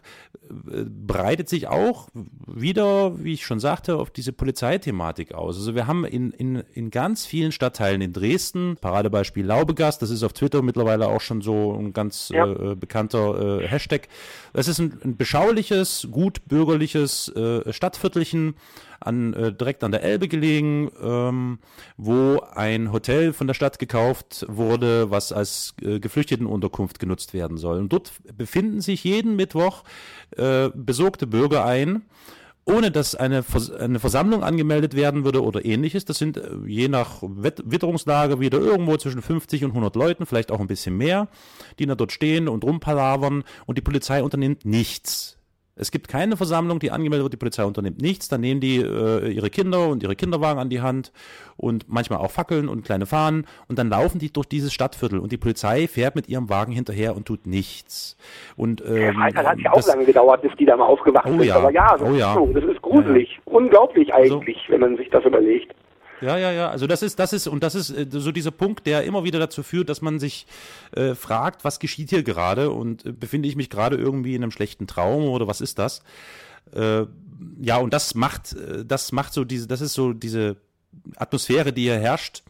äh, breitet sich auch wieder, wie ich schon sagte, auf diese Polizeithematik aus. Also wir haben in, in, in ganz vielen Stadtteilen in Dresden, Paradebeispiel Laubegast, das ist auf Twitter mittlerweile auch schon so ein ganz ja. äh, bekannter äh, Hashtag, es ist ein, ein beschauliches, gut bürgerliches äh, Stadtviertelchen an, äh, direkt an der Elbe gelegen, ähm, wo ein Hotel von der Stadt gekauft wurde, was als äh, Geflüchtetenunterkunft genutzt werden soll. Und dort befinden sich jeden Mittwoch äh, besorgte Bürger ein ohne dass eine, Vers eine Versammlung angemeldet werden würde oder ähnliches. Das sind äh, je nach Wett Witterungslage wieder irgendwo zwischen 50 und 100 Leuten, vielleicht auch ein bisschen mehr, die da dort stehen und rumpalavern und die Polizei unternimmt nichts. Es gibt keine Versammlung, die angemeldet wird, die Polizei unternimmt nichts. Dann nehmen die äh, ihre Kinder und ihre Kinderwagen an die Hand und manchmal auch Fackeln und kleine Fahnen und dann laufen die durch dieses Stadtviertel und die Polizei fährt mit ihrem Wagen hinterher und tut nichts. Und ähm, ja, hat ja auch das, lange gedauert, bis die da mal aufgewacht oh, sind. Ja. Aber ja, das, oh, ja. Ist so. das ist gruselig, ja, unglaublich also eigentlich, also, wenn man sich das überlegt. Ja, ja, ja. Also das ist, das ist, und das ist äh, so dieser Punkt, der immer wieder dazu führt, dass man sich äh, fragt, was geschieht hier gerade und äh, befinde ich mich gerade irgendwie in einem schlechten Traum oder was ist das? Äh, ja, und das macht, äh, das macht so diese, das ist so diese Atmosphäre, die hier herrscht,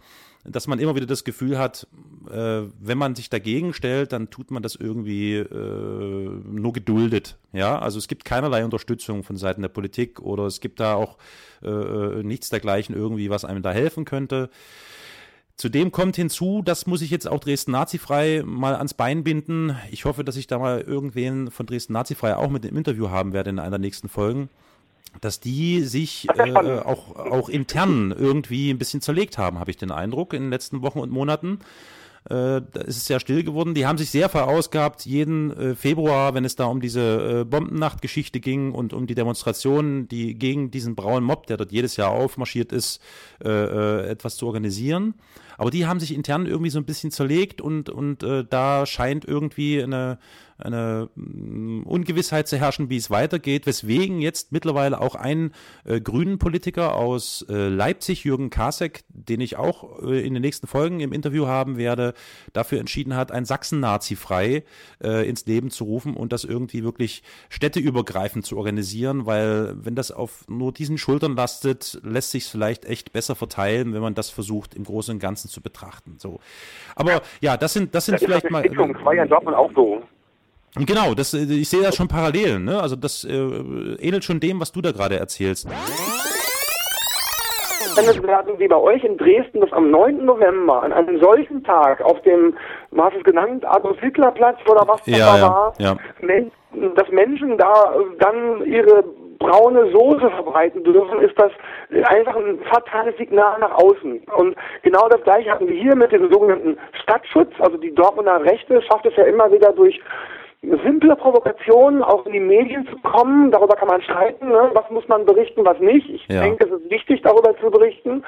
dass man immer wieder das Gefühl hat, äh, wenn man sich dagegen stellt, dann tut man das irgendwie äh, nur geduldet. Ja, also es gibt keinerlei Unterstützung von Seiten der Politik oder es gibt da auch äh, äh nichts dergleichen irgendwie, was einem da helfen könnte. Zudem kommt hinzu, das muss ich jetzt auch Dresden Nazifrei mal ans Bein binden. Ich hoffe, dass ich da mal irgendwen von Dresden Nazifrei auch mit dem Interview haben werde in einer der nächsten Folgen dass die sich äh, auch, auch intern irgendwie ein bisschen zerlegt haben, habe ich den Eindruck, in den letzten Wochen und Monaten. Äh, da ist es sehr still geworden. Die haben sich sehr verausgabt, jeden äh, Februar, wenn es da um diese äh, Bombennachtgeschichte ging und um die Demonstrationen, die gegen diesen braunen Mob, der dort jedes Jahr aufmarschiert ist, äh, äh, etwas zu organisieren. Aber die haben sich intern irgendwie so ein bisschen zerlegt und, und äh, da scheint irgendwie eine, eine mm, Ungewissheit zu herrschen, wie es weitergeht, weswegen jetzt mittlerweile auch ein äh, grünen Politiker aus äh, Leipzig, Jürgen Kasek, den ich auch äh, in den nächsten Folgen im Interview haben werde, dafür entschieden hat, ein Sachsen-Nazi frei äh, ins Leben zu rufen und das irgendwie wirklich städteübergreifend zu organisieren, weil wenn das auf nur diesen Schultern lastet, lässt sich vielleicht echt besser verteilen, wenn man das versucht im Großen und Ganzen zu betrachten. So, aber ja, das sind das sind das vielleicht mal. Das war ja in Dortmund auch so. Genau, das, äh, ich sehe da schon Parallelen. Ne? Also das äh, ähnelt schon dem, was du da gerade erzählst. werden wie bei euch in Dresden, dass am 9. November an einem solchen Tag auf dem, was es genannt, Adolf Hitler Platz oder was das ja, da war, ja. dass Menschen da dann ihre braune Soße verbreiten dürfen, ist das einfach ein fatales Signal nach außen. Und genau das gleiche hatten wir hier mit dem sogenannten Stadtschutz. Also die Dortmunder Rechte schafft es ja immer wieder durch simple Provokationen auch in die Medien zu kommen. Darüber kann man streiten, ne? was muss man berichten, was nicht. Ich Ja. denke, es ist wichtig, darüber zu berichten.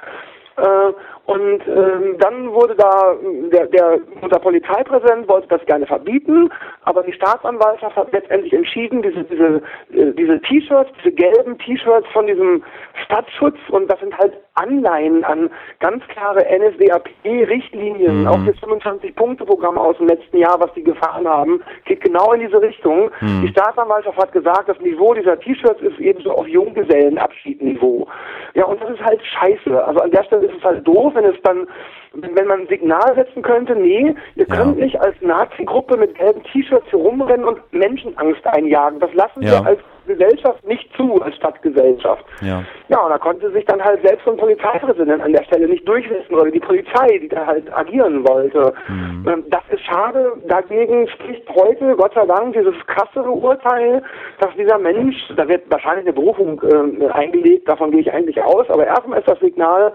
Äh, und ähm, dann wurde da der, der unser Polizeipräsident wollte das gerne verbieten, aber die Staatsanwaltschaft hat letztendlich entschieden, diese diese äh, diese T-Shirts, diese gelben T-Shirts von diesem Stadtschutz und das sind halt Anleihen an ganz klare NSDAP-Richtlinien, Mhm. auch das 25-Punkte-Programm aus dem letzten Jahr, was die gefahren haben, geht genau in diese Richtung. Mhm. Die Staatsanwaltschaft hat gesagt, das Niveau dieser T-Shirts ist eben so auf Junggesellenabschiedniveau. Ja, und das ist halt scheiße. Also an der Stelle ist es halt doof, wenn es dann, wenn man ein Signal setzen könnte, nee, ihr Ja. könnt nicht als Nazi-Gruppe mit gelben T-Shirts hier rumrennen und Menschenangst einjagen. Das lassen Ja. wir als Gesellschaft nicht zu, als Stadtgesellschaft. Ja. Ja, und da konnte sich dann halt selbst so ein Polizeipräsident an der Stelle nicht durchsetzen oder die Polizei, die da halt agieren wollte. Mhm. Ähm, Das ist schade. Dagegen spricht heute, Gott sei Dank, dieses krassere Urteil, dass dieser Mensch, da wird wahrscheinlich eine Berufung äh, eingelegt, davon gehe ich eigentlich aus, aber erstmal ist das Signal,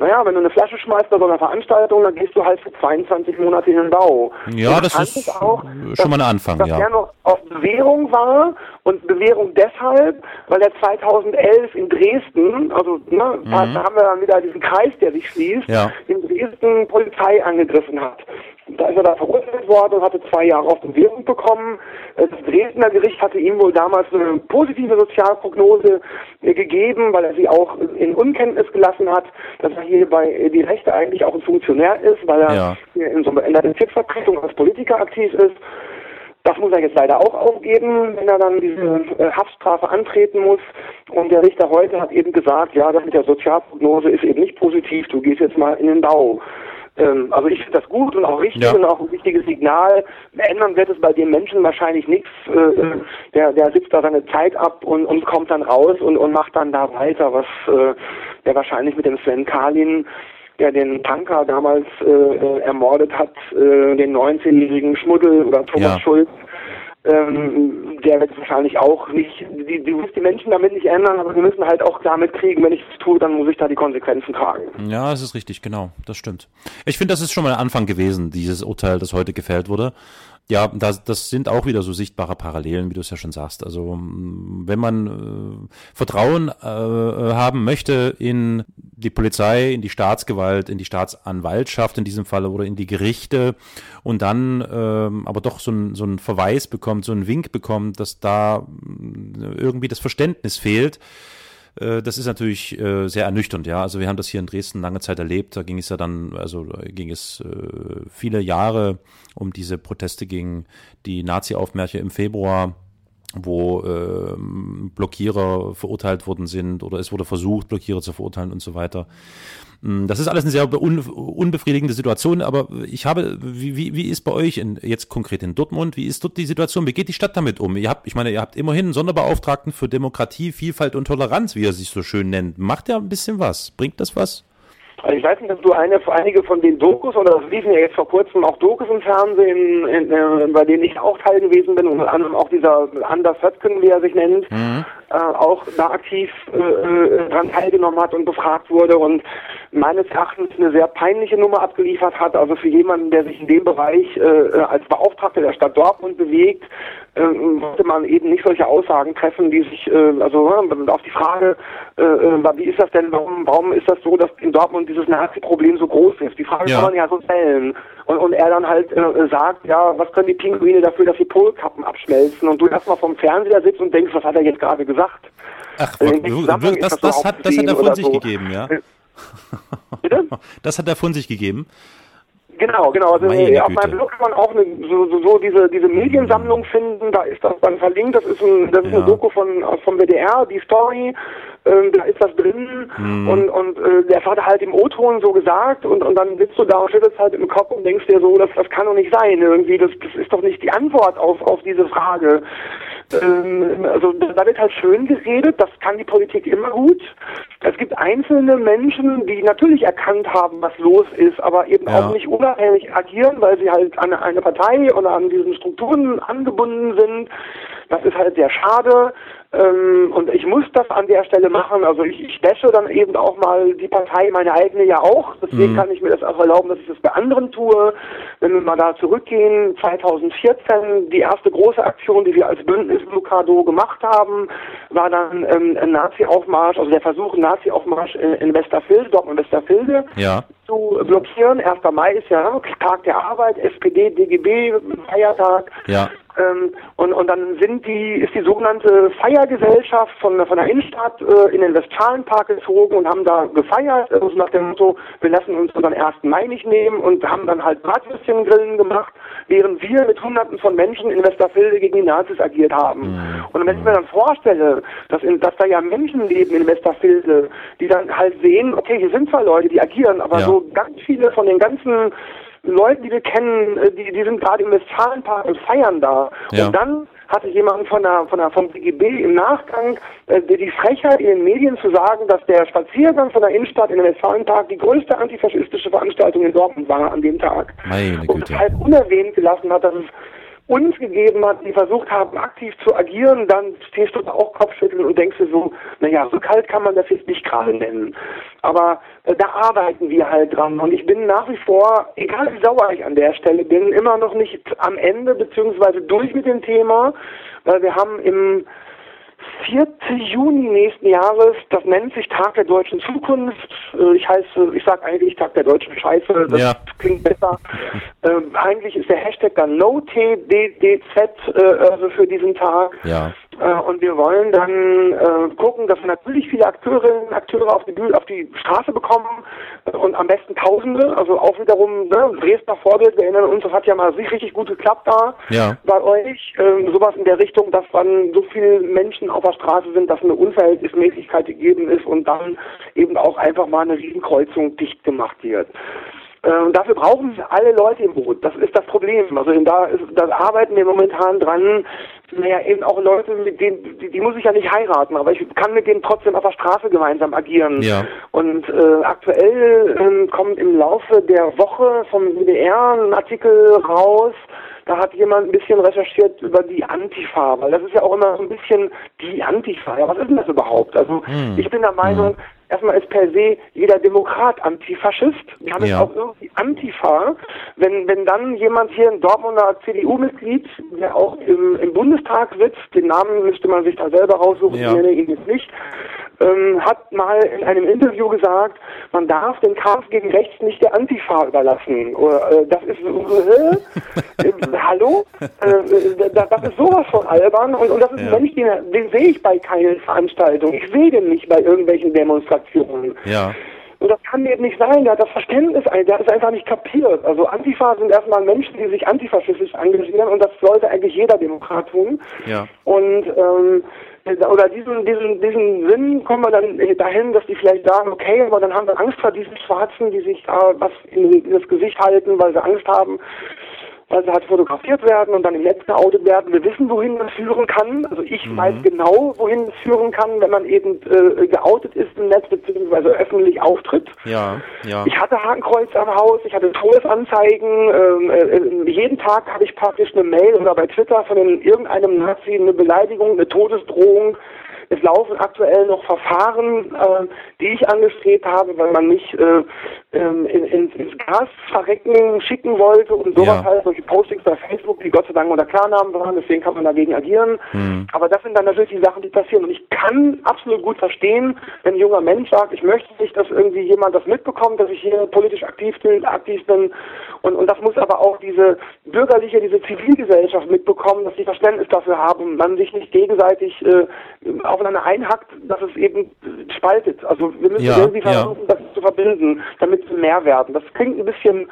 naja, wenn du eine Flasche schmeißt bei so einer Veranstaltung, dann gehst du halt für 22 Monate in den Bau. Ja, das ist auch, schon dass- mal ein Anfang, dass ja. er noch auf Bewährung war und Bewährung deshalb, weil er 2011 in Dresden, also ne, da, da haben wir dann wieder diesen Kreis, der sich schließt, Mhm. Ja. in Dresden Polizei angegriffen hat. Da ist er da verurteilt worden und hatte zwei Jahre auf Bewährung bekommen. Äh, Das Dresdner Gericht hatte ihm wohl damals eine positive Sozialprognose äh, gegeben, weil er sie auch in Unkenntnis gelassen hat, dass er hier bei äh, die Rechte eigentlich auch ein Funktionär ist, weil er Ja. in so einer Bezirksvertretung als Politiker aktiv ist. Das muss er jetzt leider auch aufgeben, wenn er dann diese äh, Haftstrafe antreten muss. Und der Richter heute hat eben gesagt, ja, das mit der Sozialprognose ist eben nicht positiv, du gehst jetzt mal in den Bau. Ähm, also ich finde das gut und auch richtig Ja. und auch ein wichtiges Signal. Ändern wird es bei dem Menschen wahrscheinlich nichts. Äh, äh, der, der sitzt da seine Zeit ab und, und kommt dann raus und, und macht dann da weiter, was äh, der wahrscheinlich mit dem Sven Kalin der den Tanker damals äh, äh, ermordet hat, äh, den 19-jährigen Schmuddel oder Thomas Ja. Schulz, ähm, der wird wahrscheinlich auch nicht, die, die muss die Menschen damit nicht ändern, aber wir müssen halt auch damit kriegen, wenn ich es tue, dann muss ich da die Konsequenzen tragen. Ja, das ist richtig, genau, das stimmt. Ich finde, das ist schon mal ein Anfang gewesen, dieses Urteil, das heute gefällt wurde. Ja, das, das sind auch wieder so sichtbare Parallelen, wie du es ja schon sagst. Also mm, wenn man äh, Vertrauen äh, haben möchte in die Polizei, in die Staatsgewalt, in die Staatsanwaltschaft in diesem Fall oder in die Gerichte und dann ähm, aber doch so ein, so ein Verweis bekommt, so einen Wink bekommt, dass da mm, irgendwie das Verständnis fehlt, äh, das ist natürlich äh, sehr ernüchternd, ja. Also wir haben das hier in Dresden lange Zeit erlebt. Da ging es ja dann, also da ging es äh, viele Jahre um diese Proteste gegen die Nazi-Aufmärsche im Februar wo ähm, Blockierer verurteilt worden sind oder es wurde versucht, Blockierer zu verurteilen und so weiter. Mm, Das ist alles eine sehr un unbefriedigende Situation, aber ich habe, wie, wie, wie ist bei euch in, jetzt konkret in Dortmund, wie ist dort die Situation? Wie geht die Stadt damit um? Ihr habt, ich meine, ihr habt immerhin einen Sonderbeauftragten für Demokratie, Vielfalt und Toleranz, wie er sich so schön nennt. Macht er ein bisschen was? Bringt das was? Also ich weiß nicht, ob du eine, einige von den Dokus, oder es liefen ja jetzt vor kurzem auch Dokus im Fernsehen, in, äh, bei denen ich auch Teil gewesen bin, unter anderem auch dieser Anders Höttgen, wie er sich nennt, äh, auch da aktiv äh, äh, dran teilgenommen hat und befragt wurde und meines Erachtens eine sehr peinliche Nummer abgeliefert hat. Also für jemanden, der sich in dem Bereich äh, als Beauftragter der Stadt Dortmund bewegt, sollte man eben nicht solche Aussagen treffen, die sich, äh, also äh, auf die Frage, äh, äh, wie ist das denn, warum, warum ist das so, dass in Dortmund dieses Nazi-Problem so groß ist? Die Frage Ja. kann man ja so stellen. Und, und er dann halt sagt, ja, was können die Pinguine dafür, dass die Polkappen abschmelzen? Und du erstmal vom Fernseher sitzt und denkst, was hat er jetzt gerade gesagt? Ach, ist das, das das, hat, das hat er von sich so. gegeben, ja. Bitte? Das hat er von sich gegeben. Genau, genau. Also Meine auf meinem Blog kann man auch eine, so, so, so, diese, diese Mediensammlung finden. Da ist das dann verlinkt. Das ist, ein, das ist ja. eine Doku von, vom WDR, die Story. Ähm, da ist das drin. Mhm. Und, und äh, der Vater halt im O-Ton so gesagt. Und, und dann sitzt du da und schüttelst halt im Kopf und denkst dir so, das, das kann doch nicht sein. Irgendwie, das, das ist doch nicht die Antwort auf, auf diese Frage. Ähm, also da wird halt schön geredet. Das kann die Politik immer gut. Es gibt einzelne Menschen, die natürlich erkannt haben, was los ist, aber eben ja. auch nicht unabhängig agieren, weil sie halt an eine Partei oder an diesen Strukturen angebunden sind. Das ist halt sehr schade. Ähm, und ich muss das an der Stelle machen. Also ich, ich wäsche dann eben auch mal die Partei, meine eigene ja auch. Deswegen mhm. kann ich mir das auch erlauben, dass ich das bei anderen tue. Wenn wir mal da zurückgehen, 2014, die erste große Aktion, die wir als Bündnis Blocado gemacht haben, war dann ähm, ein Nazi-Aufmarsch, also der Versuch, ein Nazi-Aufmarsch in, in Westerfilde, Dortmund Westerfilde, ja. Zu blockieren. 1. Mai ist ja Tag der Arbeit, SPD, DGB, Feiertag. Ja. Ähm, und, und dann sind die, ist die sogenannte Feiergesellschaft von, von der Innenstadt äh, in den Westfalenpark gezogen und haben da gefeiert, also nach dem Motto, wir lassen uns unseren 1. Mai nicht nehmen und haben dann halt Bratwürstchengrillen gemacht, während wir mit Hunderten von Menschen in Westerfilde gegen die Nazis agiert haben. Mhm. Und wenn ich mir dann vorstelle, dass, in, dass da ja Menschen leben in Westerfilde, die dann halt sehen, okay, hier sind zwar Leute, die agieren, aber ja. so ganz viele von den ganzen Leute, die wir kennen, äh, die, die sind gerade im Westfalenpark und feiern da. Ja. Und dann hatte jemand von der, von der, vom BGB im Nachgang äh, die Frechheit in den Medien zu sagen, dass der Spaziergang von der Innenstadt in den Westfalenpark die größte antifaschistische Veranstaltung in Dortmund war an dem Tag. Meine Güte. Und halb unerwähnt gelassen hat, dass es uns gegeben hat, die versucht haben, aktiv zu agieren, dann stehst du auch Kopfschütteln und denkst dir so, naja, so kalt kann man das jetzt nicht gerade nennen. Aber äh, da arbeiten wir halt dran und ich bin nach wie vor, egal wie sauer ich an der Stelle bin, immer noch nicht am Ende beziehungsweise durch mit dem Thema, weil wir haben im 4. Juni nächsten Jahres, das nennt sich Tag der deutschen Zukunft. Äh, ich heiße, ich sage eigentlich Tag der deutschen Scheiße, das ja. klingt besser. Ähm, eigentlich ist der Hashtag dann NoTDDZ äh, also für diesen Tag. Ja. Äh, und wir wollen dann äh, gucken, dass wir natürlich viele Akteurinnen und Akteure auf die, Bühne, auf die Straße bekommen äh, und am besten Tausende, also auch wiederum ne, Dresdner Vorbild, wir erinnern uns, das hat ja mal richtig gut geklappt da ja. bei euch. Ähm, sowas in der Richtung, dass dann so viele Menschen auf der Straße sind, dass eine Unverhältnismäßigkeit gegeben ist und dann eben auch einfach mal eine Riesenkreuzung dicht gemacht wird. Äh, und dafür brauchen wir alle Leute im Boot. Das ist das Problem. Also da, ist, da arbeiten wir momentan dran. Naja, eben auch Leute, mit denen, die, die muss ich ja nicht heiraten, aber ich kann mit denen trotzdem auf der Straße gemeinsam agieren. Ja. Und äh, aktuell ähm, kommt im Laufe der Woche vom WDR ein Artikel raus, da hat jemand ein bisschen recherchiert über die Antifa, weil das ist ja auch immer so ein bisschen die Antifa. Ja, was ist denn das überhaupt? Also hm. ich bin der Meinung, hm erstmal ist per se jeder Demokrat Antifaschist. Wir haben ja. jetzt auch irgendwie Antifa. Wenn, wenn dann jemand hier, ein Dortmunder CDU-Mitglied, der auch im, im Bundestag sitzt, den Namen müsste man sich da selber raussuchen, ja. ich nenne ihn jetzt nicht, ähm, hat mal in einem Interview gesagt, man darf den Kampf gegen rechts nicht der Antifa überlassen. Oder, äh, das ist äh, äh, hallo? Äh, das ist sowas von albern und, und das ist ja. ein Mensch, den, den sehe ich bei keinen Veranstaltungen. Ich sehe den nicht bei irgendwelchen Demonstrationen. Ja. Und das kann eben nicht sein. Der hat das Verständnis, der ist einfach nicht kapiert. Also Antifa sind erstmal Menschen, die sich antifaschistisch engagieren und das sollte eigentlich jeder Demokrat tun. Ja. Und ähm, oder diesen, diesen, diesen Sinn kommen wir dann dahin, dass die vielleicht sagen, okay, aber dann haben wir Angst vor diesen Schwarzen, die sich da was in das Gesicht halten, weil sie Angst haben, weil sie halt fotografiert werden und dann im Netz geoutet werden. Wir wissen, wohin das führen kann. Also ich mhm. weiß genau, wohin es führen kann, wenn man eben äh, geoutet ist im Netz beziehungsweise öffentlich auftritt. Ja, ja. Ich hatte Hakenkreuz am Haus, ich hatte Todesanzeigen. Ähm, äh, jeden Tag habe ich praktisch eine Mail oder bei Twitter von irgendeinem Nazi eine Beleidigung, eine Todesdrohung es laufen aktuell noch Verfahren, äh, die ich angestrebt habe, weil man mich äh, ähm, in, in, ins Gas verrecken schicken wollte und sowas ja. halt, solche Postings bei Facebook, die Gott sei Dank unter Klarnamen waren, deswegen kann man dagegen agieren. Mhm. Aber das sind dann natürlich die Sachen, die passieren. Und ich kann absolut gut verstehen, wenn ein junger Mensch sagt, ich möchte nicht, dass irgendwie jemand das mitbekommt, dass ich hier politisch aktiv bin, aktiv bin. Und, und das muss aber auch diese bürgerliche, diese Zivilgesellschaft mitbekommen, dass sie Verständnis dafür haben, man sich nicht gegenseitig äh, auf aufeinander einhackt, dass es eben spaltet. Also wir müssen ja, irgendwie versuchen, ja. das zu verbinden, damit sie mehr werden. Das klingt ein bisschen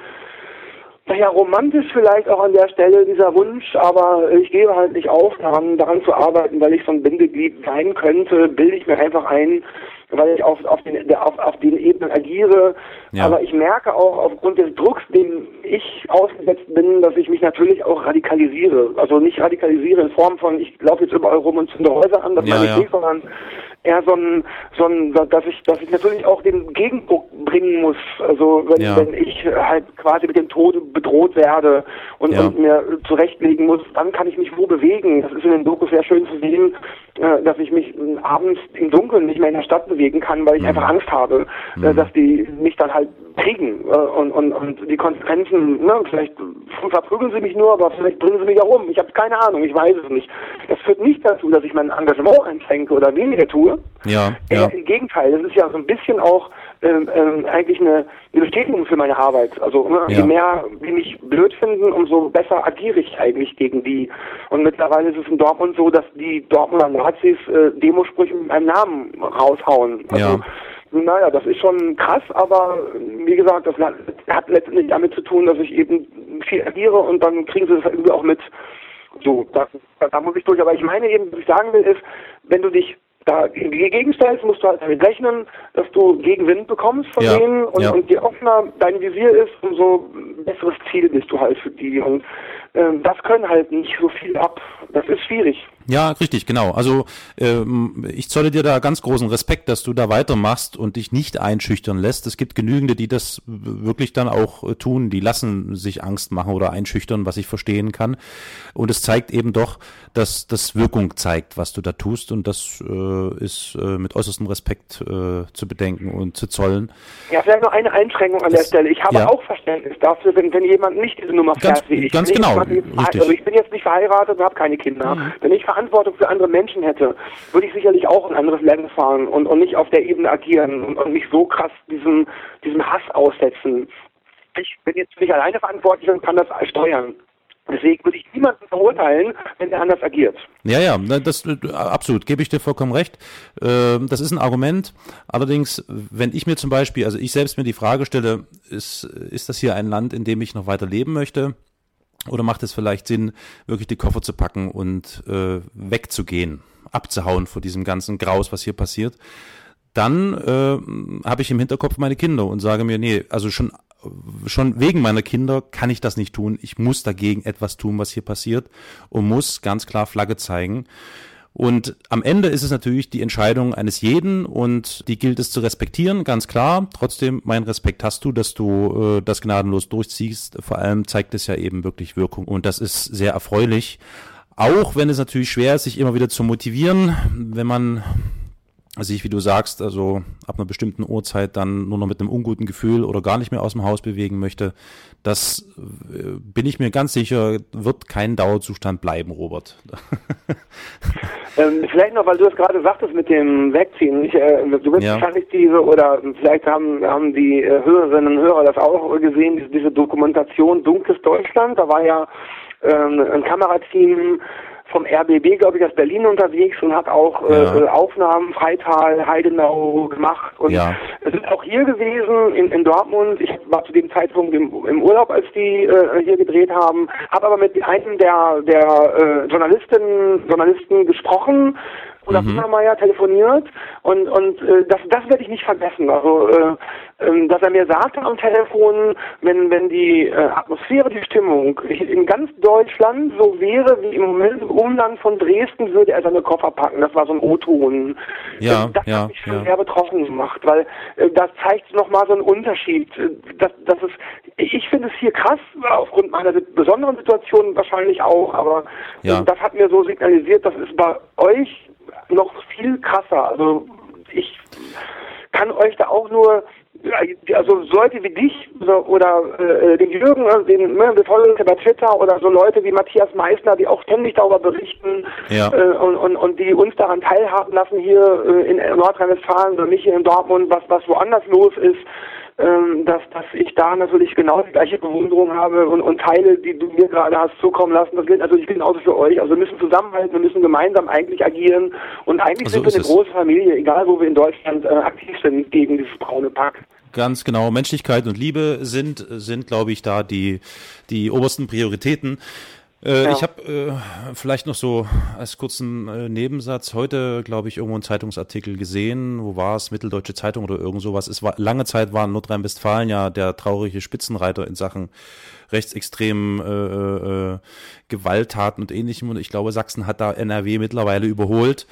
naja, romantisch vielleicht auch an der Stelle dieser Wunsch, aber ich gebe halt nicht auf, daran, daran zu arbeiten, weil ich so ein Bindeglied sein könnte, bilde ich mir einfach ein, weil ich auf, auf, den, auf, auf den Ebenen agiere. Ja. Aber ich merke auch aufgrund des Drucks, dem ich ausgesetzt bin, dass ich mich natürlich auch radikalisiere. Also nicht radikalisiere in Form von, ich laufe jetzt überall rum und zünde Häuser an, das ja, meine ich ja. nicht, sondern eher so ein, so ein, dass ich, dass ich natürlich auch den Gegendruck bringen muss. Also wenn, ja. wenn ich halt quasi mit dem Tod bedroht werde und, ja. und, mir zurechtlegen muss, dann kann ich mich wo bewegen. Das ist in den Dokus sehr schön zu sehen, äh, dass ich mich abends im Dunkeln nicht mehr in der Stadt bewegen kann, weil ich mhm. einfach Angst habe, äh, mhm. dass die mich dann halt kriegen äh, und, und, und die Konsequenzen, ne, vielleicht verprügeln sie mich nur, aber vielleicht bringen sie mich auch um. Ich habe keine Ahnung, ich weiß es nicht. Das führt nicht dazu, dass ich mein Engagement einschränke oder weniger tue. Ja, ja. Im Gegenteil, das ist ja so ein bisschen auch ähm, ähm, eigentlich eine, eine Bestätigung für meine Arbeit. Also ne, ja. je mehr die mich blöd finden, umso besser agiere ich eigentlich gegen die. Und mittlerweile ist es in Dortmund so, dass die Dortmunder Nazis äh, Demosprüche mit meinem Namen raushauen. Also, ja. Naja, das ist schon krass, aber wie gesagt, das hat letztendlich damit zu tun, dass ich eben viel agiere und dann kriegen sie das halt irgendwie auch mit. So, da, da muss ich durch. Aber ich meine eben, was ich sagen will, ist, wenn du dich dagegen stellst, musst du halt damit rechnen, dass du Gegenwind bekommst von ja, denen und, ja. und je offener dein Visier ist, umso besseres Ziel bist du halt für die. Und das können halt nicht so viel ab. Das ist schwierig. Ja, richtig, genau. Also ähm, ich zolle dir da ganz großen Respekt, dass du da weitermachst und dich nicht einschüchtern lässt. Es gibt genügende, die das wirklich dann auch äh, tun, die lassen sich Angst machen oder einschüchtern, was ich verstehen kann. Und es zeigt eben doch, dass das Wirkung zeigt, was du da tust und das äh, ist äh, mit äußerstem Respekt äh, zu bedenken und zu zollen. Ja, vielleicht noch eine Einschränkung an das, der Stelle. Ich habe ja. auch Verständnis dafür, wenn, wenn jemand nicht diese Nummer ganz, fährt wie ich. Ganz genau, also ich bin jetzt nicht verheiratet und habe keine Kinder. Mhm. Wenn ich Verantwortung für andere Menschen hätte, würde ich sicherlich auch ein anderes Land fahren und, und nicht auf der Ebene agieren und, und mich so krass diesem, diesem Hass aussetzen. Ich bin jetzt nicht alleine verantwortlich und kann das steuern. Deswegen würde ich niemanden verurteilen, wenn er anders agiert. Ja, ja, das absolut, gebe ich dir vollkommen recht. Ähm, das ist ein Argument. Allerdings, wenn ich mir zum Beispiel, also ich selbst mir die Frage stelle, ist, ist das hier ein Land, in dem ich noch weiter leben möchte? Oder macht es vielleicht Sinn, wirklich die Koffer zu packen und äh, wegzugehen, abzuhauen vor diesem ganzen Graus, was hier passiert? Dann äh, habe ich im Hinterkopf meine Kinder und sage mir, nee, also schon schon wegen meiner Kinder kann ich das nicht tun. Ich muss dagegen etwas tun, was hier passiert und muss ganz klar Flagge zeigen. Und am Ende ist es natürlich die Entscheidung eines jeden und die gilt es zu respektieren, ganz klar. Trotzdem, mein Respekt hast du, dass du äh, das gnadenlos durchziehst. Vor allem zeigt es ja eben wirklich Wirkung und das ist sehr erfreulich. Auch wenn es natürlich schwer ist, sich immer wieder zu motivieren, wenn man sich, wie du sagst, also ab einer bestimmten Uhrzeit dann nur noch mit einem unguten Gefühl oder gar nicht mehr aus dem Haus bewegen möchte, das äh, bin ich mir ganz sicher, wird kein Dauerzustand bleiben, Robert. ähm, vielleicht noch, weil du es gerade sagtest mit dem Wegziehen. Ich, äh, du bist ja. wahrscheinlich diese, oder vielleicht haben, haben die äh, Hörerinnen und Hörer das auch gesehen, diese, diese Dokumentation Dunkles Deutschland. Da war ja ähm, ein Kamerateam vom RBB, glaube ich, aus Berlin unterwegs und hat auch äh, ja. äh, Aufnahmen Freital, Heidenau gemacht. Und ja. ist auch hier gewesen in, in Dortmund. Ich war zu dem Zeitpunkt im, im Urlaub, als die äh, hier gedreht haben, habe aber mit einem der, der äh, Journalistinnen, Journalisten gesprochen oder mhm. Wienermeier telefoniert und und äh, das das werde ich nicht vergessen. Also äh, äh, dass er mir sagte am Telefon, wenn wenn die äh, Atmosphäre, die Stimmung in ganz Deutschland so wäre wie im Moment im Umland von Dresden, würde er seine Koffer packen. Das war so ein O-Ton. Ja, äh, das ja, hat mich schon ja. sehr betroffen gemacht, weil äh, das zeigt nochmal so einen Unterschied. Äh, das, das ist, ich finde es hier krass, aufgrund meiner besonderen Situation wahrscheinlich auch, aber ja. äh, das hat mir so signalisiert, das ist bei euch noch viel krasser. Also ich kann euch da auch nur also Leute wie dich oder äh, den Jürgen, also den ne, wir folgen bei Twitter oder so Leute wie Matthias Meissner, die auch ständig darüber berichten ja. äh, und, und, und die uns daran teilhaben lassen hier äh, in Nordrhein-Westfalen oder nicht hier in Dortmund, was was woanders los ist ähm, dass, dass ich da natürlich genau die gleiche Bewunderung habe und, und Teile, die du mir gerade hast zukommen lassen, das gilt natürlich genauso für euch. Also wir müssen zusammenhalten, wir müssen gemeinsam eigentlich agieren und eigentlich so sind wir eine große Familie, egal wo wir in Deutschland äh, aktiv sind gegen dieses braune Pack. Ganz genau. Menschlichkeit und Liebe sind, sind glaube ich, da die, die obersten Prioritäten. Äh, ja. Ich habe äh, vielleicht noch so als kurzen äh, Nebensatz heute, glaube ich, irgendwo einen Zeitungsartikel gesehen. Wo war es? Mitteldeutsche Zeitung oder irgend sowas. Es war lange Zeit war Nordrhein-Westfalen ja der traurige Spitzenreiter in Sachen rechtsextremen äh, äh, Gewalttaten und ähnlichem. Und ich glaube, Sachsen hat da NRW mittlerweile überholt.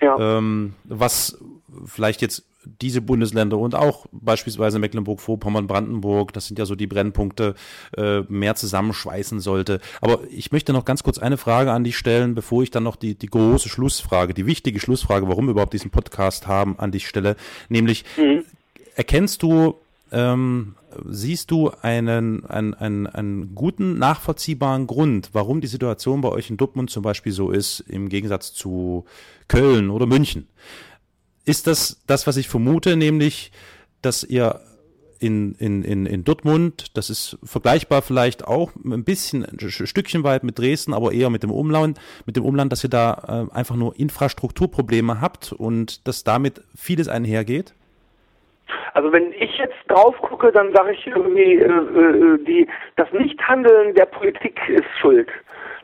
Ja. Ähm, was vielleicht jetzt diese Bundesländer und auch beispielsweise Mecklenburg-Vorpommern, Brandenburg, das sind ja so die Brennpunkte, äh, mehr zusammenschweißen sollte. Aber ich möchte noch ganz kurz eine Frage an dich stellen, bevor ich dann noch die, die große Schlussfrage, die wichtige Schlussfrage, warum wir überhaupt diesen Podcast haben, an dich stelle. Nämlich, mhm. erkennst du, ähm, siehst du einen, einen, einen, einen guten, nachvollziehbaren Grund, warum die Situation bei euch in Dortmund zum Beispiel so ist, im Gegensatz zu Köln oder München? Ist das das, was ich vermute, nämlich, dass ihr in, in, in, in Dortmund, das ist vergleichbar vielleicht auch ein bisschen ein Stückchen weit mit Dresden, aber eher mit dem Umland, mit dem Umland, dass ihr da äh, einfach nur Infrastrukturprobleme habt und dass damit vieles einhergeht? Also wenn ich jetzt drauf gucke, dann sage ich irgendwie, äh, äh, die, das Nichthandeln der Politik ist schuld.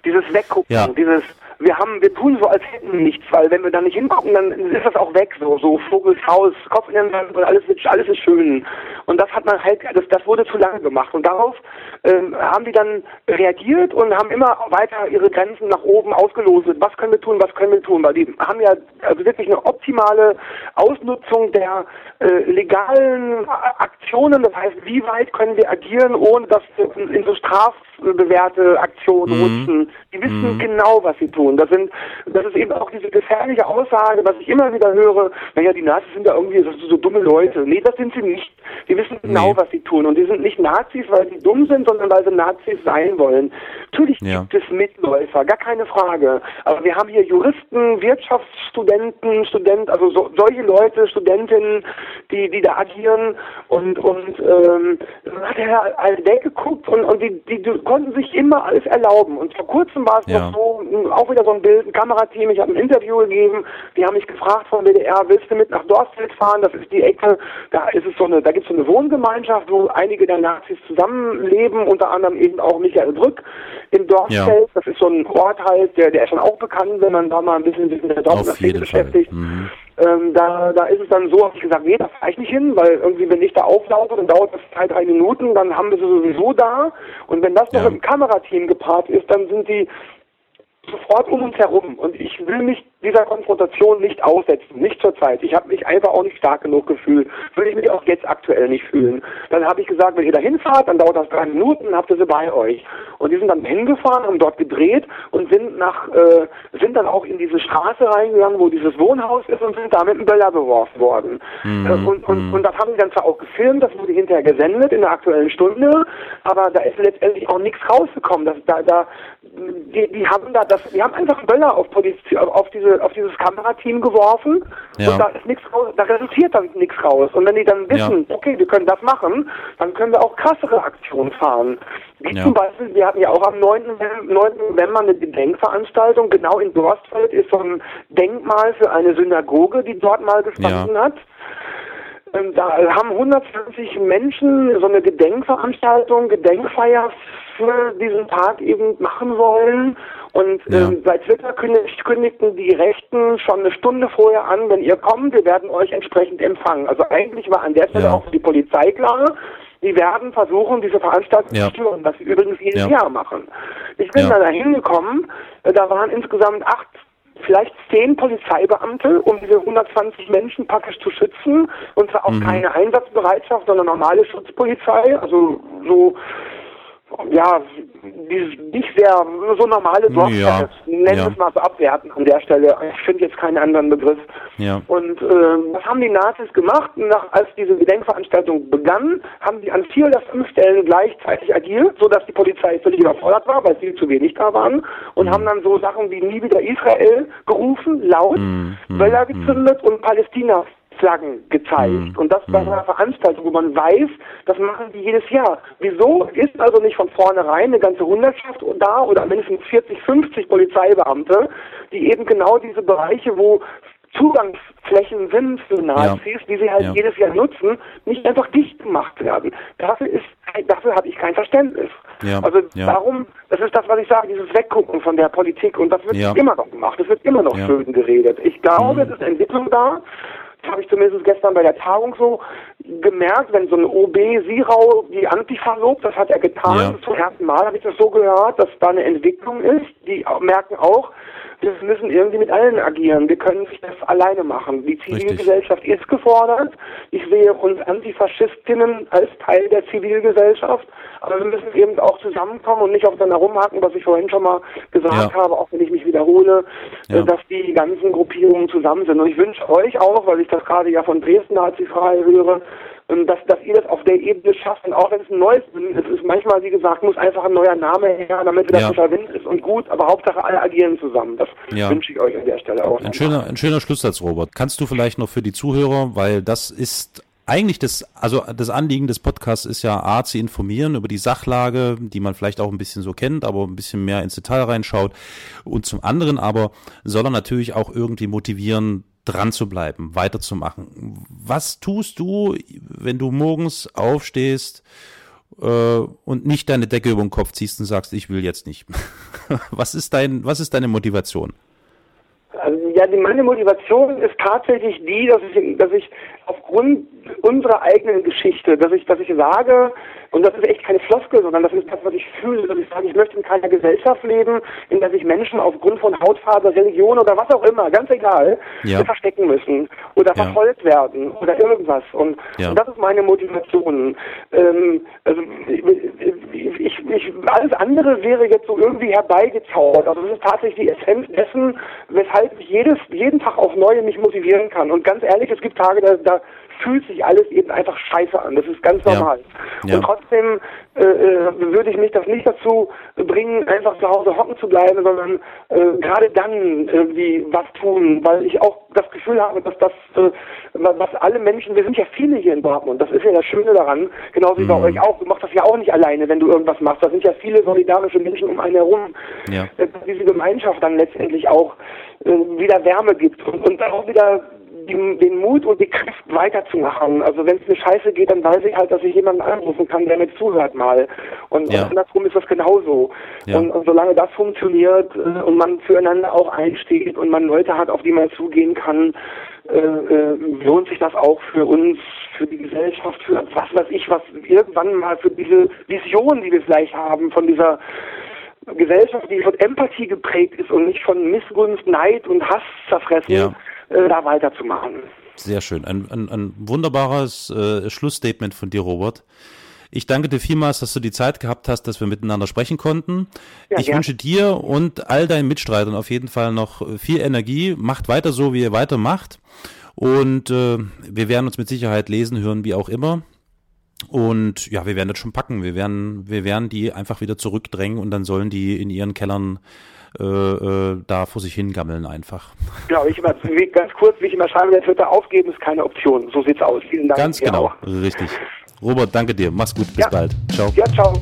Dieses Weggucken, ja. dieses wir haben, wir tun so, als hätten wir nichts, weil wenn wir da nicht hingucken, dann ist das auch weg, so, so Vogelshaus, Kopf in den Sand und alles ist, alles ist schön. Und das hat man halt, das, das wurde zu lange gemacht. Und darauf ähm, haben die dann reagiert und haben immer weiter ihre Grenzen nach oben ausgelotet. Was können wir tun, was können wir tun? Weil die haben ja also wirklich eine optimale Ausnutzung der äh, legalen Aktionen. Das heißt, wie weit können wir agieren, ohne dass wir in so strafbewährte Aktionen mhm. rutschen. Die wissen mhm. genau, was sie tun. Das sind, das ist eben auch diese gefährliche Aussage, was ich immer wieder höre, naja, die Nazis sind ja irgendwie so, so dumme Leute. Nee, das sind sie nicht. Die wissen genau, nee. was sie tun. Und die sind nicht Nazis, weil sie dumm sind, sondern weil sie Nazis sein wollen. Natürlich ja. gibt es Mitläufer, gar keine Frage. Aber wir haben hier Juristen, Wirtschaftsstudenten, Studenten, also so, solche Leute, Studentinnen, die, die da agieren und, und ähm, hat er all weggeguckt und, und die, die, die konnten sich immer alles erlauben. Und vor kurzem war es ja. noch so, auch wieder so ein Bild, ein Kamerateam, ich habe ein Interview gegeben, die haben mich gefragt vom WDR, willst du mit nach Dorstfeld fahren? Das ist die Ecke, da ist es so eine, da gibt es so eine Wohngemeinschaft, wo einige der Nazis zusammenleben, unter anderem eben auch Michael Brück im Dorffeld. Ja. Das ist so ein Ort halt, der, der ist schon auch bekannt, wenn man da mal ein bisschen sich mit der Dorfgeschichte beschäftigt. Mhm. Ähm, da, da ist es dann so, habe ich gesagt, nee, da fahre ich nicht hin, weil irgendwie, wenn ich da auflaufe, dann dauert das zwei, drei Minuten, dann haben wir sie sowieso da. Und wenn das noch ja. im Kamerateam gepaart ist, dann sind die sofort um uns herum. Und ich will mich dieser Konfrontation nicht aussetzen, nicht zur Zeit. Ich habe mich einfach auch nicht stark genug gefühlt. Würde ich mich auch jetzt aktuell nicht fühlen. Dann habe ich gesagt, wenn ihr da hinfahrt, dann dauert das drei Minuten, habt ihr sie bei euch. Und die sind dann hingefahren, haben dort gedreht und sind nach, äh, sind dann auch in diese Straße reingegangen, wo dieses Wohnhaus ist und sind da mit einem Böller beworfen worden. Mhm. Äh, und, und, mhm. und das haben die dann zwar auch gefilmt, das wurde hinterher gesendet in der aktuellen Stunde, aber da ist letztendlich auch nichts rausgekommen. Das, da, da, die, die haben da das, die haben einfach einen Böller auf, auf diese auf dieses Kamerateam geworfen ja. und da ist nichts raus, da resultiert dann nichts raus. Und wenn die dann wissen, ja. okay, wir können das machen, dann können wir auch krassere Aktionen fahren. Wie ja. zum Beispiel, wir hatten ja auch am 9. 9. November eine Gedenkveranstaltung, genau in Dorstfeld ist so ein Denkmal für eine Synagoge, die dort mal gestanden hat. Ähm, da haben 120 Menschen so eine Gedenkveranstaltung, Gedenkfeier für diesen Tag eben machen wollen. Und ja. ähm, bei Twitter kündigten die Rechten schon eine Stunde vorher an, wenn ihr kommt, wir werden euch entsprechend empfangen. Also eigentlich war an der Stelle ja. auch die Polizei klar. Die werden versuchen, diese Veranstaltung ja. zu stören, was sie übrigens jedes ja. Jahr machen. Ich bin ja. da hingekommen, äh, da waren insgesamt acht vielleicht zehn Polizeibeamte, um diese 120 Menschen praktisch zu schützen. Und zwar auch mhm. keine Einsatzbereitschaft, sondern normale Schutzpolizei. Also so ja, nicht sehr, so normale Dorfchefs, ja, nennen ja. es mal so abwerten an der Stelle. Ich finde jetzt keinen anderen Begriff. Ja. Und äh, was haben die Nazis gemacht? Nach, als diese Gedenkveranstaltung begann, haben die an vier oder fünf Stellen gleichzeitig agiert, sodass die Polizei völlig überfordert war, weil viel zu wenig da waren und mhm. haben dann so Sachen wie nie wieder Israel gerufen, laut, mhm. Böller mhm. gezündet und Palästina Flaggen gezeigt. Mhm. Und das bei mhm. einer Veranstaltung, wo man weiß, das machen die jedes Jahr. Wieso ist also nicht von vornherein eine ganze Hundertschaft da oder mindestens 40, 50 Polizeibeamte, die eben genau diese Bereiche, wo Zugangsflächen sind für Nazis, Ja. die sie halt Ja. jedes Jahr nutzen, nicht einfach dicht gemacht werden. Dafür ist dafür habe ich kein Verständnis. Ja. Also darum, das ist das, was ich sage, dieses Weggucken von der Politik und das wird immer noch gemacht, es wird immer noch schön geredet. Ich glaube, Mhm. es ist Entwicklung da. Das habe ich zumindest gestern bei der Tagung so gemerkt, wenn so ein OB Sirau die Antifa lobt, das hat er getan. Ja. Zum ersten Mal habe ich das so gehört, dass da eine Entwicklung ist. Die merken auch, wir müssen irgendwie mit allen agieren. Wir können nicht das alleine machen. Die Zivilgesellschaft ist gefordert. Ich sehe uns Antifaschistinnen als Teil der Zivilgesellschaft. Aber wir müssen eben auch zusammenkommen und nicht aufeinander rumhaken, was ich vorhin schon mal gesagt Ja. habe, auch wenn ich mich wiederhole, Ja. äh, dass die ganzen Gruppierungen zusammen sind. Und ich wünsche euch auch, weil ich das gerade ja von Dresden Nazi-Frei höre, ähm, dass, dass ihr das auf der Ebene schafft. Und auch wenn es ein neues Bündnis ist, manchmal, wie gesagt, muss einfach ein neuer Name her, damit wieder Ja. frischer Wind ist und gut, aber Hauptsache alle agieren zusammen. Das Ja. wünsche ich euch an der Stelle auch. Ein schöner, ein schöner Schlusssatz, Robert. Kannst du vielleicht noch für die Zuhörer, weil das ist eigentlich das, also das Anliegen des Podcasts ist ja A, zu informieren über die Sachlage, die man vielleicht auch ein bisschen so kennt, aber ein bisschen mehr ins Detail reinschaut. Und zum anderen aber soll er natürlich auch irgendwie motivieren, dran zu bleiben, weiterzumachen. Was tust du, wenn du morgens aufstehst äh, und nicht deine Decke über den Kopf ziehst und sagst, ich will jetzt nicht? was ist dein, was ist deine Motivation? Also, ja, meine Motivation ist tatsächlich die, dass ich, dass ich aufgrund unserer eigenen Geschichte, dass ich, dass ich sage, und das ist echt keine Floskel, sondern das ist das, was ich fühle, dass ich sage, ich möchte in keiner Gesellschaft leben, in der sich Menschen aufgrund von Hautfarbe, Religion oder was auch immer, ganz egal, Ja. verstecken müssen oder Ja. verfolgt werden oder irgendwas. Und, Ja. und das ist meine Motivation. Ähm, also ich, ich, ich, alles andere wäre jetzt so irgendwie herbeigezaubert. Also das ist tatsächlich die Essenz dessen, weshalb ich jedes, jeden Tag auf Neue mich motivieren kann. Und ganz ehrlich, es gibt Tage, da, da fühlt sich alles eben einfach scheiße an. Das ist ganz Ja. normal. Ja. Und trotzdem äh, äh, würde ich mich das nicht dazu bringen, einfach zu Hause hocken zu bleiben, sondern äh, gerade dann irgendwie was tun, weil ich auch das Gefühl habe, dass das, äh, was alle Menschen, wir sind ja viele hier in Dortmund, das ist ja das Schöne daran, genauso wie bei Mhm. euch auch, du machst das ja auch nicht alleine, wenn du irgendwas machst, da sind ja viele solidarische Menschen um einen herum, Ja. äh, dass diese Gemeinschaft dann letztendlich auch äh, wieder Wärme gibt und, und auch wieder die, den Mut und die Kraft weiterzumachen. Also wenn es mir scheiße geht, dann weiß ich halt, dass ich jemanden anrufen kann, der mir zuhört mal. Und, Ja. und andersrum ist das genauso. Ja. Und, und solange das funktioniert äh, und man füreinander auch einsteht und man Leute hat, auf die man zugehen kann, äh, äh, lohnt sich das auch für uns, für die Gesellschaft, für was weiß ich, was irgendwann mal für diese Vision, die wir vielleicht haben, von dieser Gesellschaft, die von Empathie geprägt ist und nicht von Missgunst, Neid und Hass zerfressen, Ja. Äh, da weiterzumachen. Sehr schön. Ein, ein, ein wunderbares äh, Schlussstatement von dir, Robert. Ich danke dir vielmals, dass du die Zeit gehabt hast, dass wir miteinander sprechen konnten. Ja, ich gern. wünsche dir und all deinen Mitstreitern auf jeden Fall noch viel Energie. Macht weiter so, wie ihr weitermacht. Und äh, wir werden uns mit Sicherheit lesen, hören, wie auch immer. Und ja, wir werden das schon packen. Wir werden, wir werden die einfach wieder zurückdrängen und dann sollen die in ihren Kellern äh, äh, da vor sich hingammeln einfach. Genau, ich immer, ganz kurz, wie ich immer schreibe, der Twitter aufgeben ist keine Option. So sieht's aus. Vielen Dank. Ganz genau, richtig. Robert, danke dir. Mach's gut. Bis Ja. bald. Ciao. Ja, ciao.